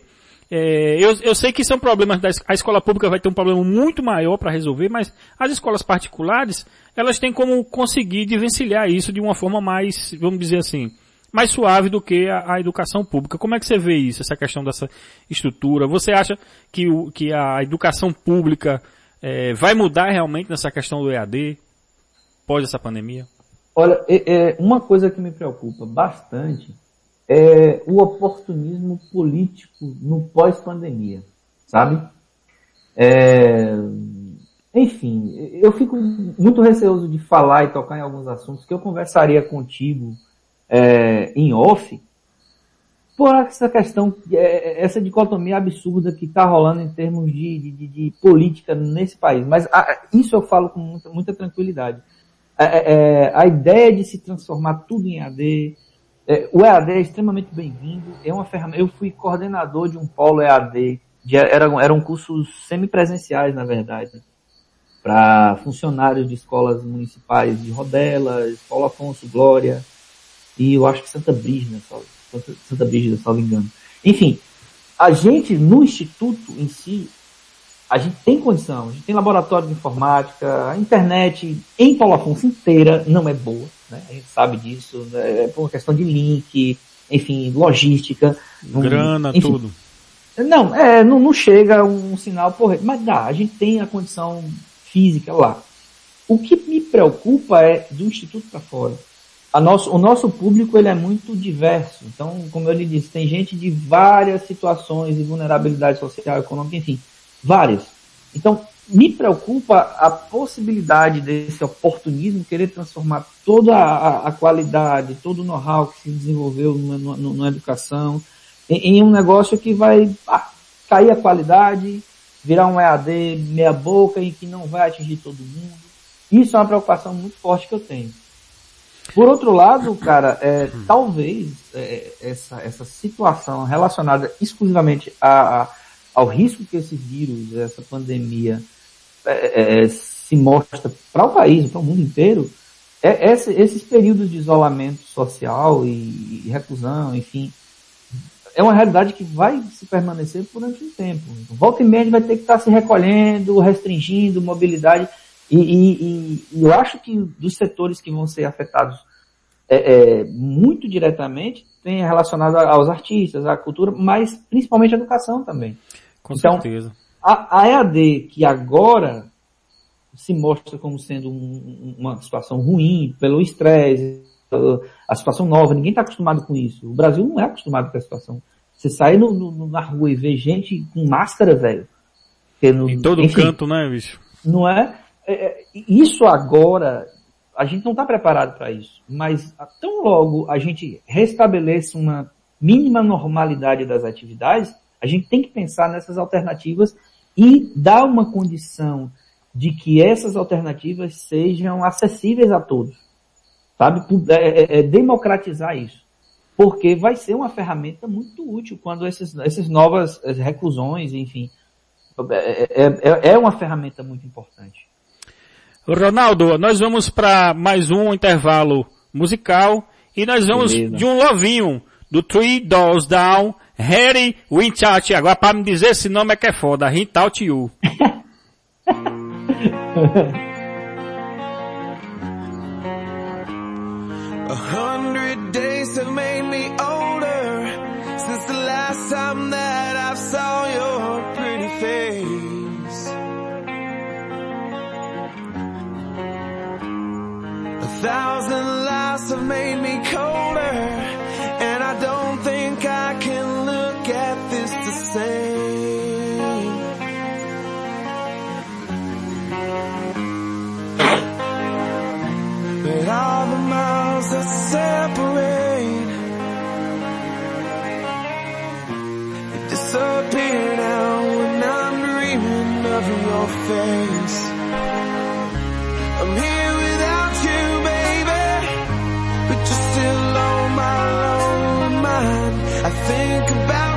É, eu, eu sei que são problemas da a escola pública vai ter um problema muito maior para resolver, mas as escolas particulares, elas têm como conseguir desvencilhar isso de uma forma mais, vamos dizer assim, mais suave do que a, a, educação pública. Como é que você vê isso, essa questão dessa estrutura? Você acha que, o, que a educação pública é, vai mudar realmente nessa questão do EAD pós essa pandemia? Olha, é, é, uma coisa que me preocupa bastante é o oportunismo político no pós-pandemia, sabe? É, enfim, eu fico muito receoso de falar e tocar em alguns assuntos que eu conversaria contigo é, em off, por essa questão, é, essa dicotomia absurda que está rolando em termos de, de, de, política nesse país. Mas a, isso eu falo com muita, muita tranquilidade. É, é, é a ideia de se transformar tudo em AD, é, o EAD é extremamente bem-vindo, é uma ferramenta. Eu fui coordenador de um polo EAD, de, eram, eram cursos semipresenciais, na verdade, para funcionários de escolas municipais de Rodelas, Paulo Afonso, Glória, e eu acho que Santa Brígida, Santa, Santa Brígida, salvo engano. Enfim, a gente, no instituto em si, a gente tem condição, a gente tem laboratório de informática, a internet em Paulo Afonso inteira não é boa, né? A gente sabe disso, né? é por uma questão de link, enfim, logística. Grana, enfim, tudo. Não, é, não, não chega um sinal, porra, mas dá, a gente tem a condição física lá. O que me preocupa é do instituto para fora nosso, o nosso público ele é muito diverso. Então, como eu lhe disse, tem gente de várias situações de vulnerabilidade social, econômica, enfim, várias. Então, me preocupa a possibilidade desse oportunismo querer transformar toda a, a qualidade, todo o know-how que se desenvolveu na, educação em, em, um negócio que vai ah, cair a qualidade, virar um EAD meia boca e que não vai atingir todo mundo. Isso é uma preocupação muito forte que eu tenho. Por outro lado, cara, é, talvez é, essa, essa situação relacionada exclusivamente a, a, ao risco que esse vírus, essa pandemia, é, é se mostra para o país, para o mundo inteiro, é, esse, esses períodos de isolamento social e, e, reclusão, enfim, é uma realidade que vai se permanecer durante um tempo. Volta e meia vai ter que estar se recolhendo, restringindo mobilidade. E, e, e, eu acho que dos setores que vão ser afetados é, é, muito diretamente tem relacionado aos artistas, à cultura, mas principalmente à educação também. Com então, certeza. A, a EAD, que agora se mostra como sendo um, uma situação ruim, pelo estresse, a situação nova, ninguém está acostumado com isso. O Brasil não é acostumado com essa situação. Você sai no, no, na rua e vê gente com máscara, velho. No, em todo enfim, canto, né, bicho? Não é? É, é, isso agora, a gente não está preparado para isso, mas tão logo a gente restabeleça uma mínima normalidade das atividades, a gente tem que pensar nessas alternativas e dar uma condição de que essas alternativas sejam acessíveis a todos, sabe? É, é, é democratizar isso, porque vai ser uma ferramenta muito útil quando essas, essas novas reclusões, enfim, é, é, é uma ferramenta muito importante. Ronaldo, nós vamos para mais um intervalo musical e nós vamos Beleza. de um lovinho do Three Doors Down Harry Winchart. Agora para me dizer esse nome é que é foda. Hintout You. A hundred days have made me older since the last time that I saw your pretty face. A thousand lives have made me colder, and I don't think I same. But all the miles that separate they disappear now when I'm dreaming of your face. I'm here without you, baby, but you're still on my lonely mind. I think about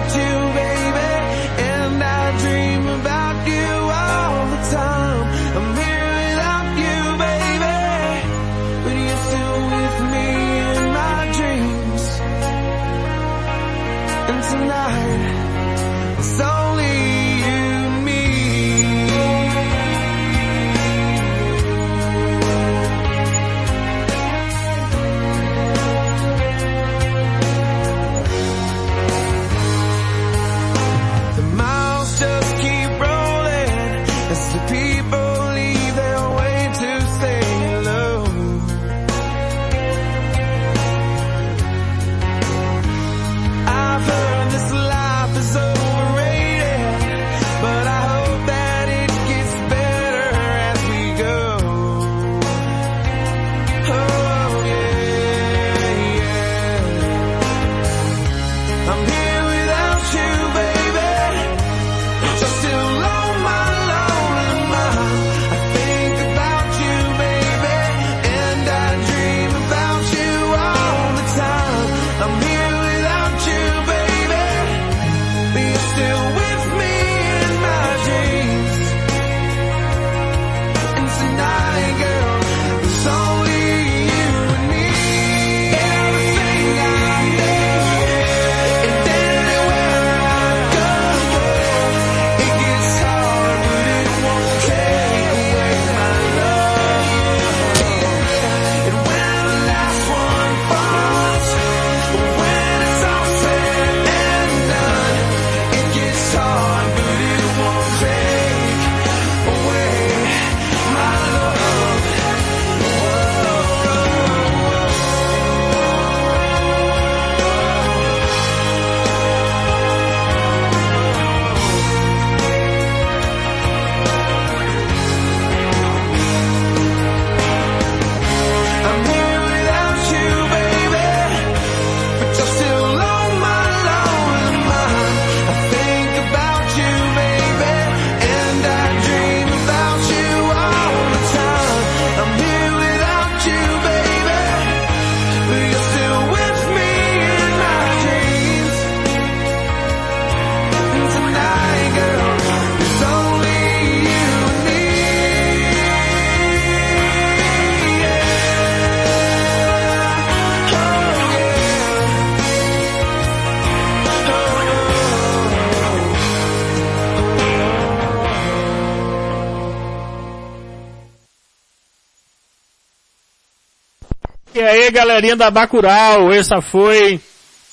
galerinha da Bacurau, essa foi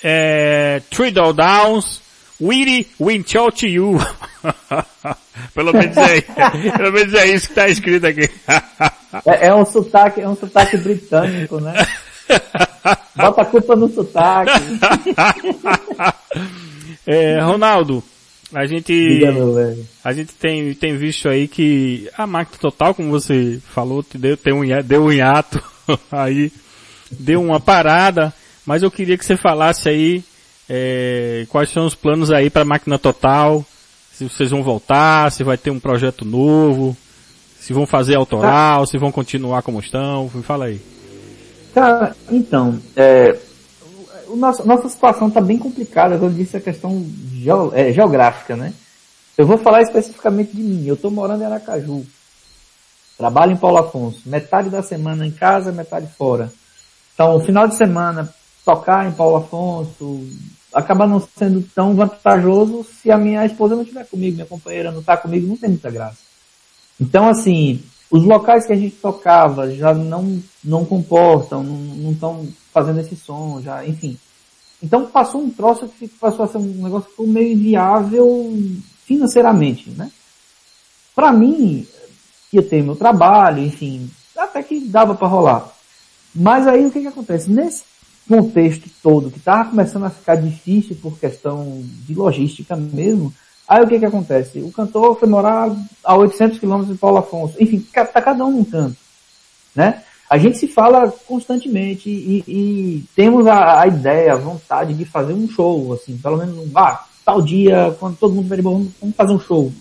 é, Triddle Downs, Weedy Winchot You. pelo menos é, pelo menos é isso que tá escrito aqui. É, é um sotaque, é um sotaque britânico, né? Bota a culpa no sotaque. é, Ronaldo, a gente, a gente tem, tem visto aí que a máquina total, como você falou, te deu, tem um, deu um hiato aí, deu uma parada, mas eu queria que você falasse aí é, quais são os planos aí para a máquina total, se vocês vão voltar, se vai ter um projeto novo, se vão fazer autoral, se vão continuar como estão, fala aí. Cara, então, é, o nosso, nossa situação está bem complicada, como eu disse, a questão é, geográfica, né? Eu vou falar especificamente de mim. Eu estou morando em Aracaju. Trabalho em Paulo Afonso. Metade da semana em casa, metade fora. Então, final de semana, tocar em Paulo Afonso, acaba não sendo tão vantajoso se a minha esposa não estiver comigo, minha companheira não está comigo, não tem muita graça. Então, assim, os locais que a gente tocava já não, não comportam, não estão fazendo esse som, já, enfim. Então passou um troço que passou a ser um negócio que ficou meio inviável financeiramente, né? Para mim, ia ter meu trabalho, enfim, até que dava para rolar. Mas aí o que que acontece? Nesse contexto todo, que estava começando a ficar difícil por questão de logística mesmo, aí o que que acontece? O cantor foi morar a 800 quilômetros de Paulo Afonso. Enfim, tá cada um num canto, né? A gente se fala constantemente e, e temos a, a, ideia, a vontade de fazer um show, assim, pelo menos um, ah, tal dia, quando todo mundo vai vamos, vamos fazer um show.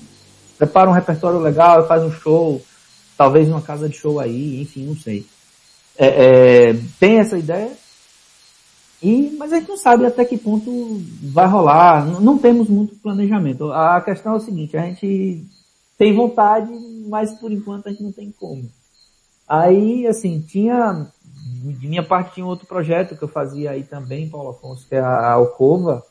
Prepara um repertório legal, faz um show, talvez uma casa de show aí, enfim, não sei. É, é, tem essa ideia, e, mas a gente não sabe até que ponto vai rolar, não, não temos muito planejamento. A questão é o seguinte, a gente tem vontade, mas por enquanto a gente não tem como. Aí, assim, tinha, de minha parte tinha outro projeto que eu fazia aí também, Paulo Afonso, que é a Alcova,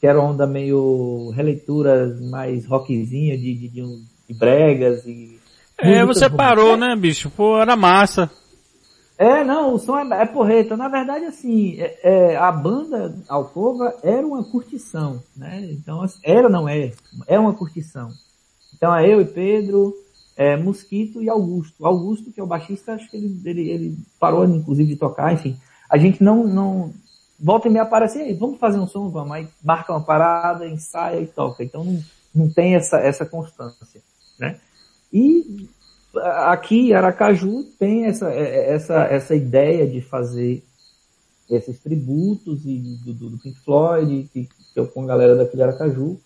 que era onda meio releituras mais rockzinha de, de, de, de bregas e... É, você parou, né, bicho? Pô, era massa. É, não, o som é, é porreta. Na verdade, assim, é, é, a banda Alcova era uma curtição, né? Então, era, não é, é uma curtição. Então, é eu e Pedro, é, Mosquito e Augusto. Augusto, que é o baixista, acho que ele, ele, ele parou, inclusive, de tocar, enfim. A gente não, não, volta e me aparece, aí, vamos fazer um som, vamos, aí marca uma parada, ensaia e toca. Então não, não tem essa, essa constância, né? E aqui, Aracaju tem essa, é, essa, essa ideia de fazer esses tributos e do, do, do Pink Floyd, que, que eu com a galera daqui de Aracaju,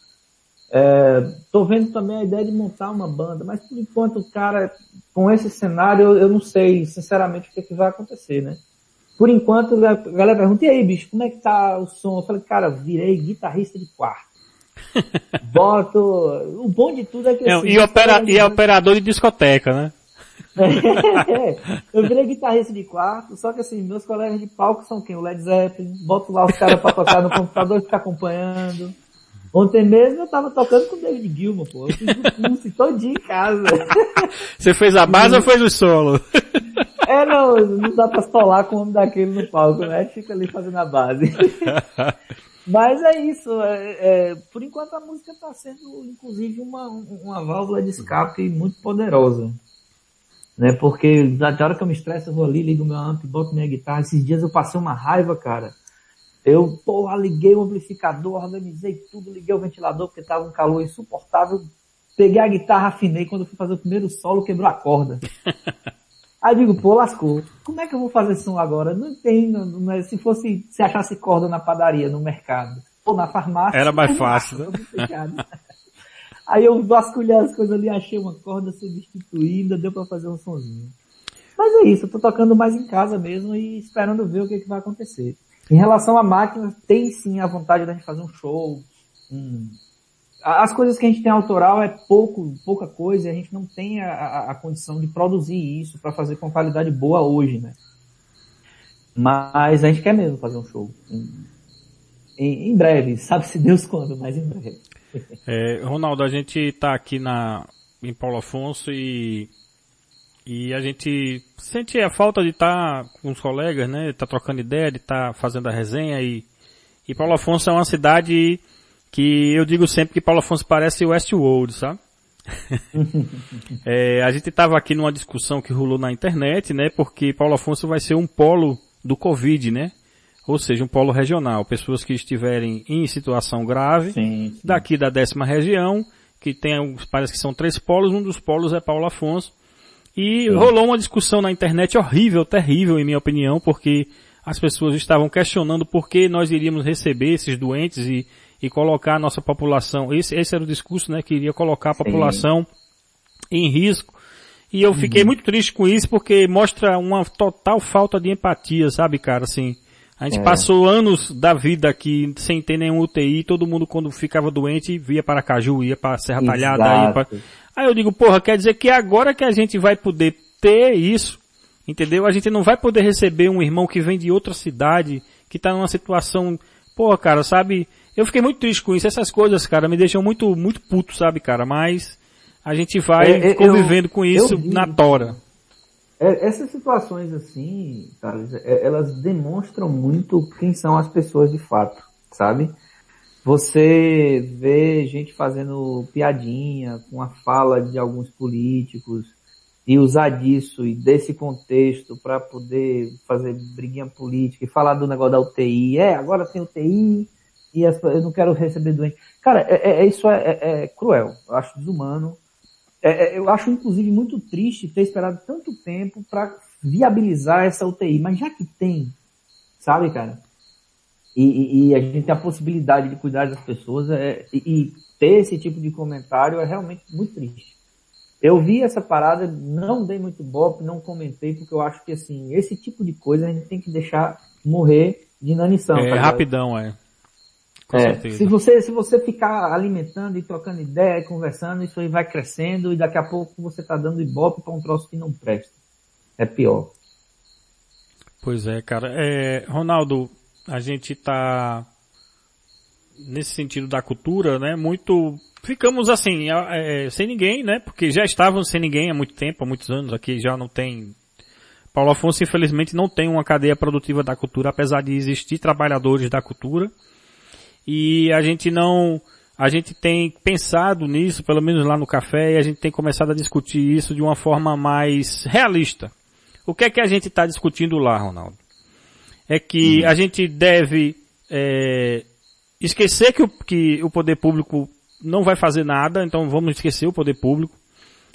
Estou é, vendo também a ideia de montar uma banda, mas por enquanto, cara, com esse cenário, eu, eu não sei, sinceramente, o que, é que vai acontecer, né? Por enquanto, a galera pergunta, e aí, bicho, como é que tá o som? Eu falei, cara, virei guitarrista de quarto. Boto. O bom de tudo é que. É, assim, e, opera, e é operador de discoteca, né? é, eu virei guitarrista de quarto, só que assim, meus colegas de palco são quem? O Led Zeppelin, boto lá os caras pra tocar no computador e ficar acompanhando. Ontem mesmo eu tava tocando com o David Gilmour, pô. Eu fiz o curso todinho em casa. Você fez a base ou fez o solo? É, não, não dá pra solar com o homem daquele no palco, né? Fica ali fazendo a base. Mas é isso, é, é, por enquanto a música tá sendo, inclusive, uma, uma válvula de escape muito poderosa. Né? Porque da hora que eu me estresso, eu vou ali, ligo meu amp, boto minha guitarra. Esses dias eu passei uma raiva, cara eu, porra, liguei o amplificador, organizei tudo, liguei o ventilador porque tava um calor insuportável. Peguei a guitarra, afinei. Quando eu fui fazer o primeiro solo, quebrou a corda. Aí digo, pô, lascou. Como é que eu vou fazer som agora? Não tem, não, não é, se fosse, se achasse corda na padaria, no mercado, ou na farmácia. Era mais fácil, né? Aí eu vasculhei as coisas ali, achei uma corda substituída, deu para fazer um sonzinho. Mas é isso, eu tô tocando mais em casa mesmo e esperando ver o que, que vai acontecer. Em relação à máquina, tem sim a vontade da gente fazer um show. Hum. As coisas que a gente tem autoral é pouco, pouca coisa, e a gente não tem a, a, condição de produzir isso para fazer com qualidade boa hoje, né? Mas a gente quer mesmo fazer um show. Em, em, breve, sabe se Deus quando, mas em breve. É, Ronaldo, a gente está aqui na, em Paulo Afonso e e a gente sente a falta de estar tá com os colegas, né? Tá trocando ideia, de estar tá fazendo a resenha e, e Paulo Afonso é uma cidade que eu digo sempre que Paulo Afonso parece Westworld, sabe? é, a gente estava aqui numa discussão que rolou na internet, né? Porque Paulo Afonso vai ser um polo do Covid, né? Ou seja, um polo regional. Pessoas que estiverem em situação grave, sim, sim. daqui da décima região, que tem, parece que são três polos, um dos polos é Paulo Afonso. E Sim. rolou uma discussão na internet horrível, terrível em minha opinião, porque as pessoas estavam questionando por que nós iríamos receber esses doentes e, e colocar a nossa população, esse, esse era o discurso, né, que iria colocar a população Sim. em risco. E eu fiquei uhum. muito triste com isso porque mostra uma total falta de empatia, sabe, cara, assim. A gente é. passou anos da vida aqui sem ter nenhum UTI, todo mundo quando ficava doente via para Caju, ia para Serra Talhada, ia para... Aí eu digo, porra, quer dizer que agora que a gente vai poder ter isso, entendeu? A gente não vai poder receber um irmão que vem de outra cidade, que está numa situação Pô, cara, sabe, eu fiquei muito triste com isso. Essas coisas, cara, me deixam muito, muito puto, sabe, cara, mas a gente vai É, é, convivendo eu- com isso na tora. É, essas situações assim, Carlos, é- elas demonstram muito quem são as pessoas de fato, sabe? Você vê gente fazendo piadinha com a fala de alguns políticos e usar disso e desse contexto para poder fazer briguinha política e falar do negócio da UTI. É, agora tem UTI e as- eu não quero receber doente. Cara, é, é- é- isso é, é- é cruel. Eu acho desumano. É, é, eu acho, inclusive, muito triste ter esperado tanto tempo para viabilizar essa UTI. Mas já que tem, sabe, cara? E, e- a gente tem a possibilidade de cuidar das pessoas é, e, ter esse tipo de comentário é realmente muito triste. Eu vi essa parada, não dei muito bope, não comentei, porque eu acho que, assim, esse tipo de coisa a gente tem que deixar morrer de inanição. É rapidão, é. Com É, certeza. se você, se você ficar alimentando e trocando ideia e conversando, isso aí vai crescendo e daqui a pouco você tá dando ibope para um troço que não presta. É pior. Pois é, cara. É, Ronaldo, a gente tá nesse sentido da cultura, né? Muito ficamos assim é, sem ninguém, né? Porque já estavam sem ninguém há muito tempo, há muitos anos. Aqui já não tem. Paulo Afonso infelizmente não tem uma cadeia produtiva da cultura, apesar de existir trabalhadores da cultura. E a gente não, a gente tem pensado nisso, pelo menos lá no café, e a gente tem começado a discutir isso de uma forma mais realista. O que é que a gente está discutindo lá, Ronaldo? É que a gente deve é, esquecer que o, que o poder público não vai fazer nada, então vamos esquecer o poder público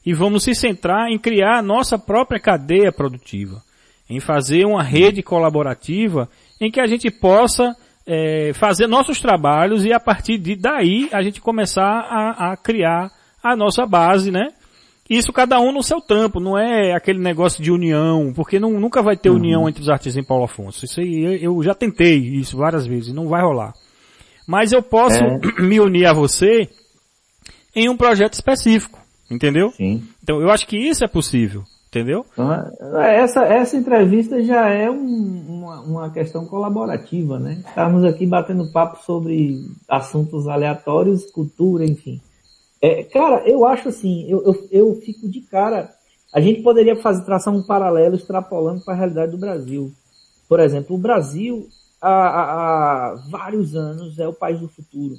e vamos se centrar em criar a nossa própria cadeia produtiva, em fazer uma rede colaborativa em que a gente possa é, fazer nossos trabalhos e a partir de daí a gente começar a, a criar a nossa base, né? Isso cada um no seu tampo, não é aquele negócio de união, porque não, nunca vai ter união entre os artistas em Paulo Afonso. Isso aí, eu, eu já tentei isso várias vezes, não vai rolar. Mas eu posso É. me unir a você em um projeto específico, entendeu? Sim. Então eu acho que isso é possível, entendeu? Então, essa, essa entrevista já é um- uma, uma questão colaborativa, né? Estamos aqui batendo papo sobre assuntos aleatórios, cultura, enfim. É, cara, eu acho assim, eu, eu, eu fico de cara. A gente poderia fazer, traçar um paralelo extrapolando para a realidade do Brasil. Por exemplo, o Brasil, há, há, há vários anos, é o país do futuro.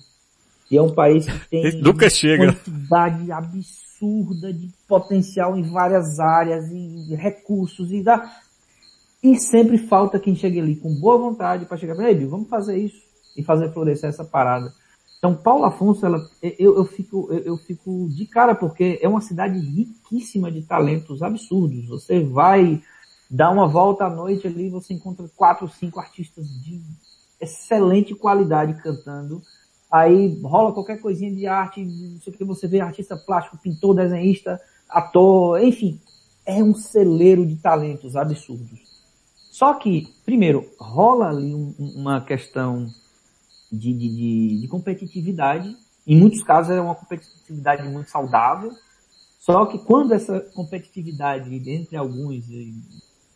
E é um país que tem Nunca chega. quantidade absurda de potencial em várias áreas e recursos e dá e sempre falta quem chegue ali com boa vontade para chegar, ei, Bill, vamos fazer isso e fazer florescer essa parada. Então, Paulo Afonso, ela, eu, eu fico, eu, eu fico de cara porque é uma cidade riquíssima de talentos absurdos. Você vai dar uma volta à noite ali, você encontra quatro, cinco artistas de excelente qualidade cantando. Aí rola qualquer coisinha de arte, não sei o que você vê, artista plástico, pintor, desenhista, ator, enfim. É um celeiro de talentos absurdos. Só que, primeiro, rola ali um- uma questão de, de, de, de competitividade. Em muitos casos é uma competitividade muito saudável. Só que quando essa competitividade entre alguns eh,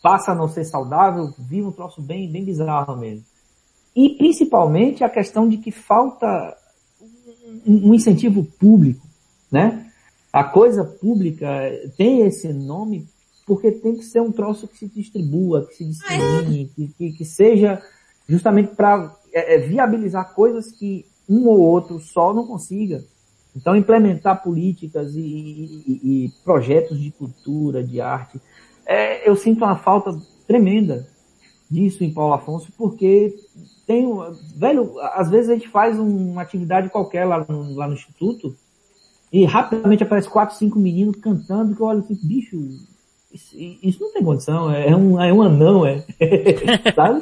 passa a não ser saudável, vira um troço bem, bem bizarro mesmo. E principalmente a questão de que falta um incentivo público, né? A coisa pública tem esse nome porque tem que ser um troço que se distribua, que se dissemine, que, que, que seja justamente para viabilizar coisas que um ou outro só não consiga. Então, implementar políticas e, e- e projetos de cultura, de arte. É, eu sinto uma falta tremenda disso em Paulo Afonso, porque tem, velho, às vezes a gente faz um- uma atividade qualquer lá no, lá no Instituto e rapidamente aparece quatro, cinco meninos cantando que eu olho assim, bicho, isso, isso não tem condição, é um, é um anão, é. Sabe?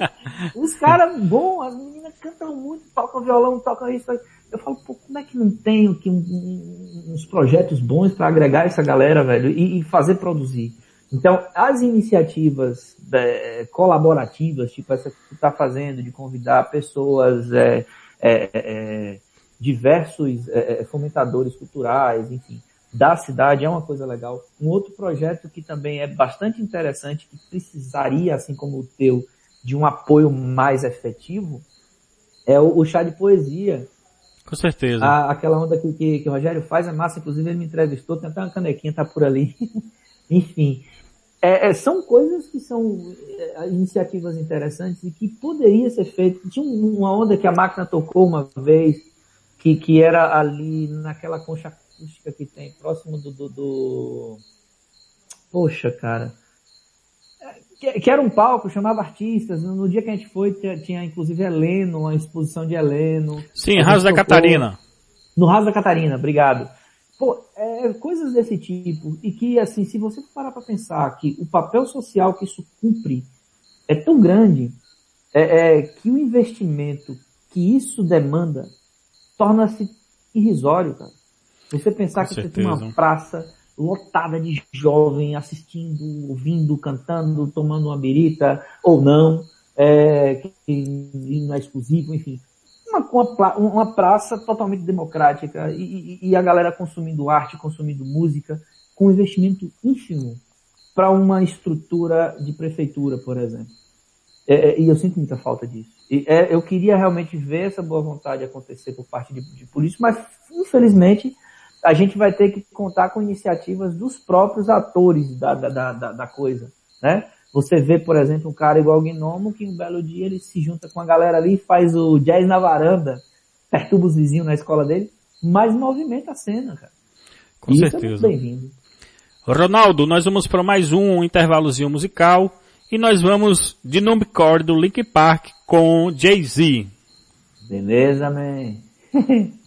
Os caras, bom, as meninas cantam muito, tocam violão, tocam isso. Eu falo, pô, como é que não tem aqui um- um- uns projetos bons para agregar essa galera, velho, e, e fazer produzir? Então, as iniciativas é, colaborativas, tipo essa que tu está fazendo, de convidar pessoas, é, é, é, diversos é, é, fomentadores culturais, enfim, da cidade, é uma coisa legal. Um outro projeto que também é bastante interessante, que precisaria, assim como o teu, de um apoio mais efetivo, É o, o chá de poesia. Com certeza. A- aquela onda que, que, que o Rogério faz é massa, inclusive ele me entrevistou, tem até uma canequinha, tá por ali. Enfim. É, é, são coisas que são é, iniciativas interessantes e que poderia ser feito. Tinha um- uma onda que a máquina tocou uma vez, que, que era ali naquela concha acústica que tem, próximo do, do, do- Poxa, cara. Que, que era um palco, chamava artistas. No, dia que a gente foi, tinha, tinha inclusive Heleno, uma exposição de Heleno. Sim, Raso da Catarina. no Raso da Catarina, obrigado. Pô, é, coisas desse tipo. E que, assim, se você parar para pensar que o papel social que isso cumpre é tão grande, é, é, que o investimento que isso demanda torna-se irrisório, cara. Você pensar Com que você tem uma certeza. praça lotada de jovem assistindo, ouvindo, cantando, tomando uma birita, ou não, é, que não é exclusivo, enfim uma, uma, uma praça totalmente democrática e, e- e a galera consumindo arte, consumindo música, com investimento ínfimo para uma estrutura de prefeitura, por exemplo. É, é, e eu sinto muita falta disso. E, é, eu queria realmente ver essa boa vontade acontecer por parte de, de políticos, mas infelizmente a gente vai ter que contar com iniciativas dos próprios atores da, da, da- da coisa, né? Você vê, por exemplo, um cara igual o Gnomo, que um belo dia ele se junta com a galera ali e faz o jazz na varanda, perturba os vizinhos na escola dele, mas movimenta a cena, cara. Com e Isso é certeza. muito bem-vindo. Ronaldo, nós vamos para mais um intervalozinho musical e nós vamos de Numbcore do Link Park com Jay-Z. Beleza, man?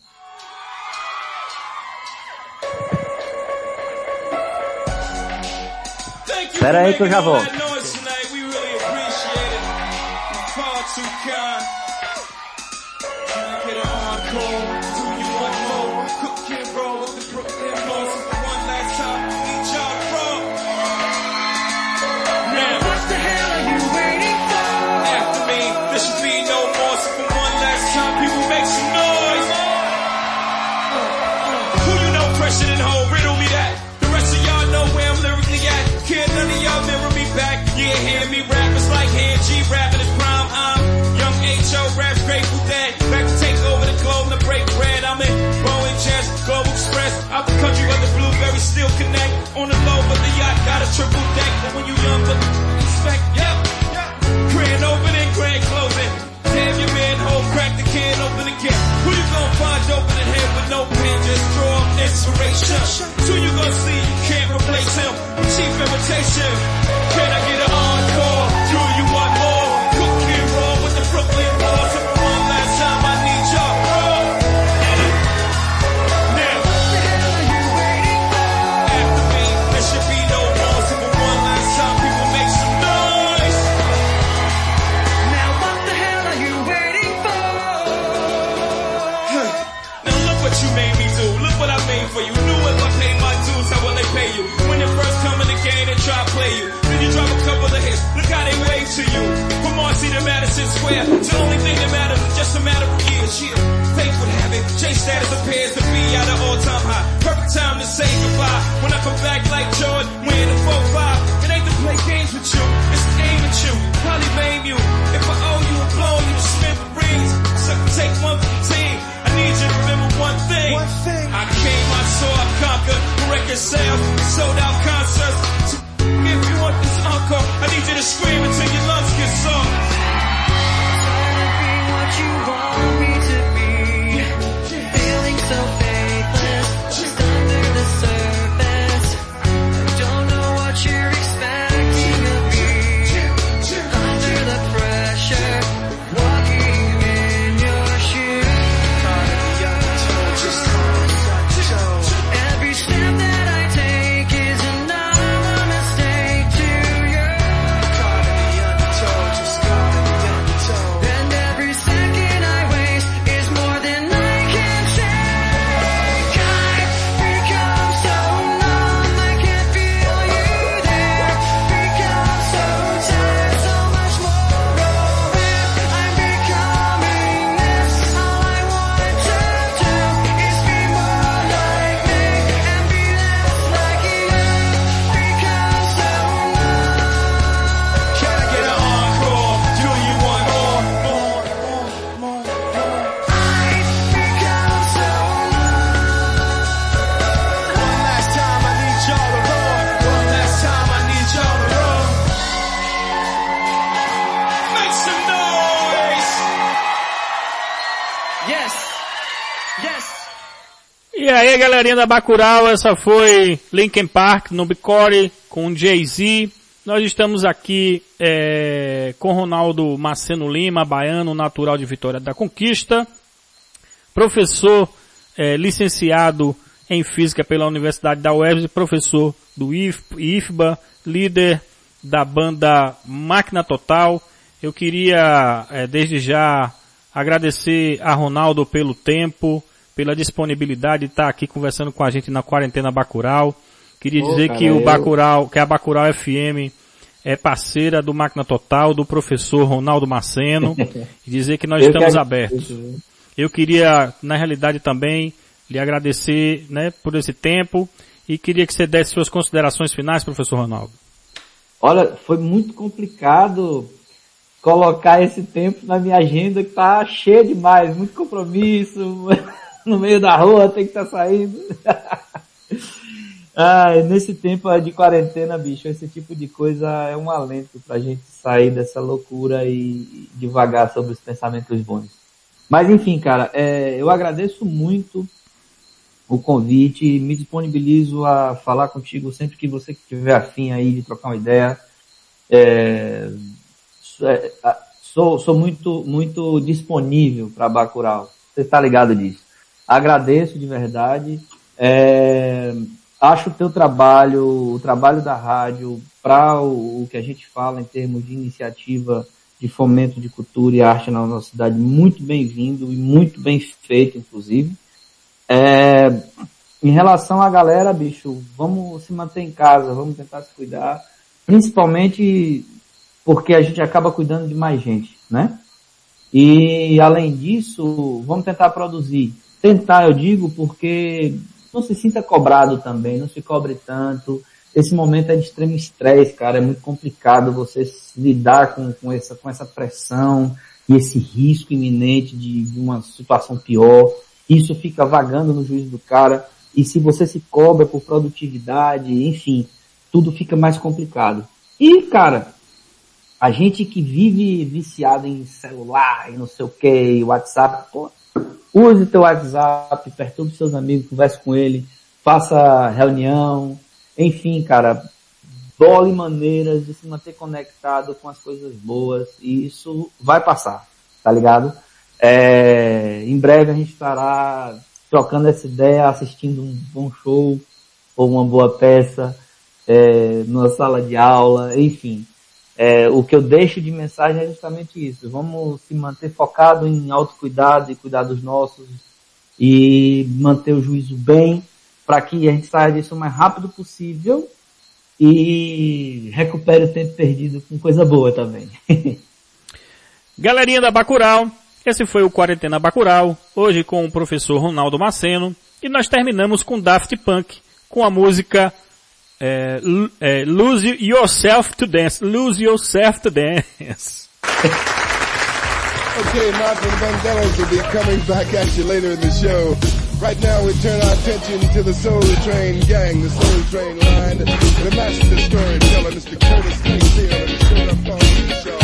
Espera aí que eu já volto. J status appears to be at an all time high. Perfect time to say goodbye. When I come back like Jordan, wearing the 4-5. It ain't to play games with you. It's to aim at you. Probably blame you. If I owe you a blow, you spin for breeze. So take one for the team. I need you to remember one thing. One thing. I came, I saw, I conquered. Record sales, sold out concerts. So if you want this encore, I need you to scream until your lungs get sore. Galerinha da Bacurau, essa foi Linkin Park no Bicore com Jay-Z. Nós estamos aqui é, com Ronaldo Maceno Lima, baiano, natural de Vitória da Conquista, professor é, licenciado em Física pela Universidade da UERJ, professor do IF, IFBA, líder da banda Máquina Total. Eu queria, é, desde já, agradecer a Ronaldo pelo tempo, pela disponibilidade de estar aqui conversando com a gente na quarentena Bacural. Queria Pô, dizer cara, que o Bacural, que a Bacural FM é parceira do Máquina Total, do professor Ronaldo Maceno, e dizer que nós Eu estamos agradeço, abertos. Eu queria, na realidade também, lhe agradecer, né, por esse tempo e queria que você desse suas considerações finais, professor Ronaldo. Olha, foi muito complicado colocar esse tempo na minha agenda que tá cheia demais, muito compromisso, no meio da rua tem que estar saindo. Ai, nesse tempo de quarentena, bicho, esse tipo de coisa é um alento pra gente sair dessa loucura e devagar sobre os pensamentos bons. Mas enfim, cara, é, eu agradeço muito o convite, me disponibilizo a falar contigo sempre que você tiver afim aí de trocar uma ideia. É, é, sou, sou muito, muito disponível para Bacurau. Você está ligado disso. Agradeço de verdade. É, acho o teu trabalho, o trabalho da rádio, para o, o que a gente fala em termos de iniciativa de fomento de cultura e arte na nossa cidade, muito bem-vindo e muito bem feito, inclusive. É, em relação à galera, bicho, vamos se manter em casa, vamos tentar se cuidar, principalmente porque a gente acaba cuidando de mais gente, né? E além disso, vamos tentar produzir. Tentar, eu digo, porque não se sinta cobrado também, não se cobre tanto. Esse momento é de extremo estresse, cara, é muito complicado você lidar com, com, essa, com essa pressão e esse risco iminente de, de uma situação pior. Isso fica vagando no juízo do cara. E se você se cobra por produtividade, enfim, tudo fica mais complicado. E, cara, a gente que vive viciado em celular e não sei o que, WhatsApp, pô, use teu WhatsApp, perturbe seus amigos, converse com ele, faça reunião, enfim, cara, bole maneiras de se manter conectado com as coisas boas e isso vai passar, tá ligado? É, em breve a gente estará trocando essa ideia, assistindo um bom show ou uma boa peça, é, numa sala de aula, enfim. É, o que eu deixo de mensagem é justamente isso. Vamos se manter focado em autocuidado e cuidar dos nossos e manter o juízo bem para que a gente saia disso o mais rápido possível e recupere o tempo perdido com coisa boa também. Galerinha da Bacural, esse foi o Quarentena Bacural, hoje com o professor Ronaldo Maceno, e nós terminamos com Daft Punk, com a música é, Lose Yourself to Dance, Lose Yourself to Dance. Okay, Martha and Vandellas will be coming back at you later in the show. Right now we turn our attention to the Soul Train gang, the Soul Train line, the master storyteller, Mr. Curtis Mayfield, and the Soda Phone Show.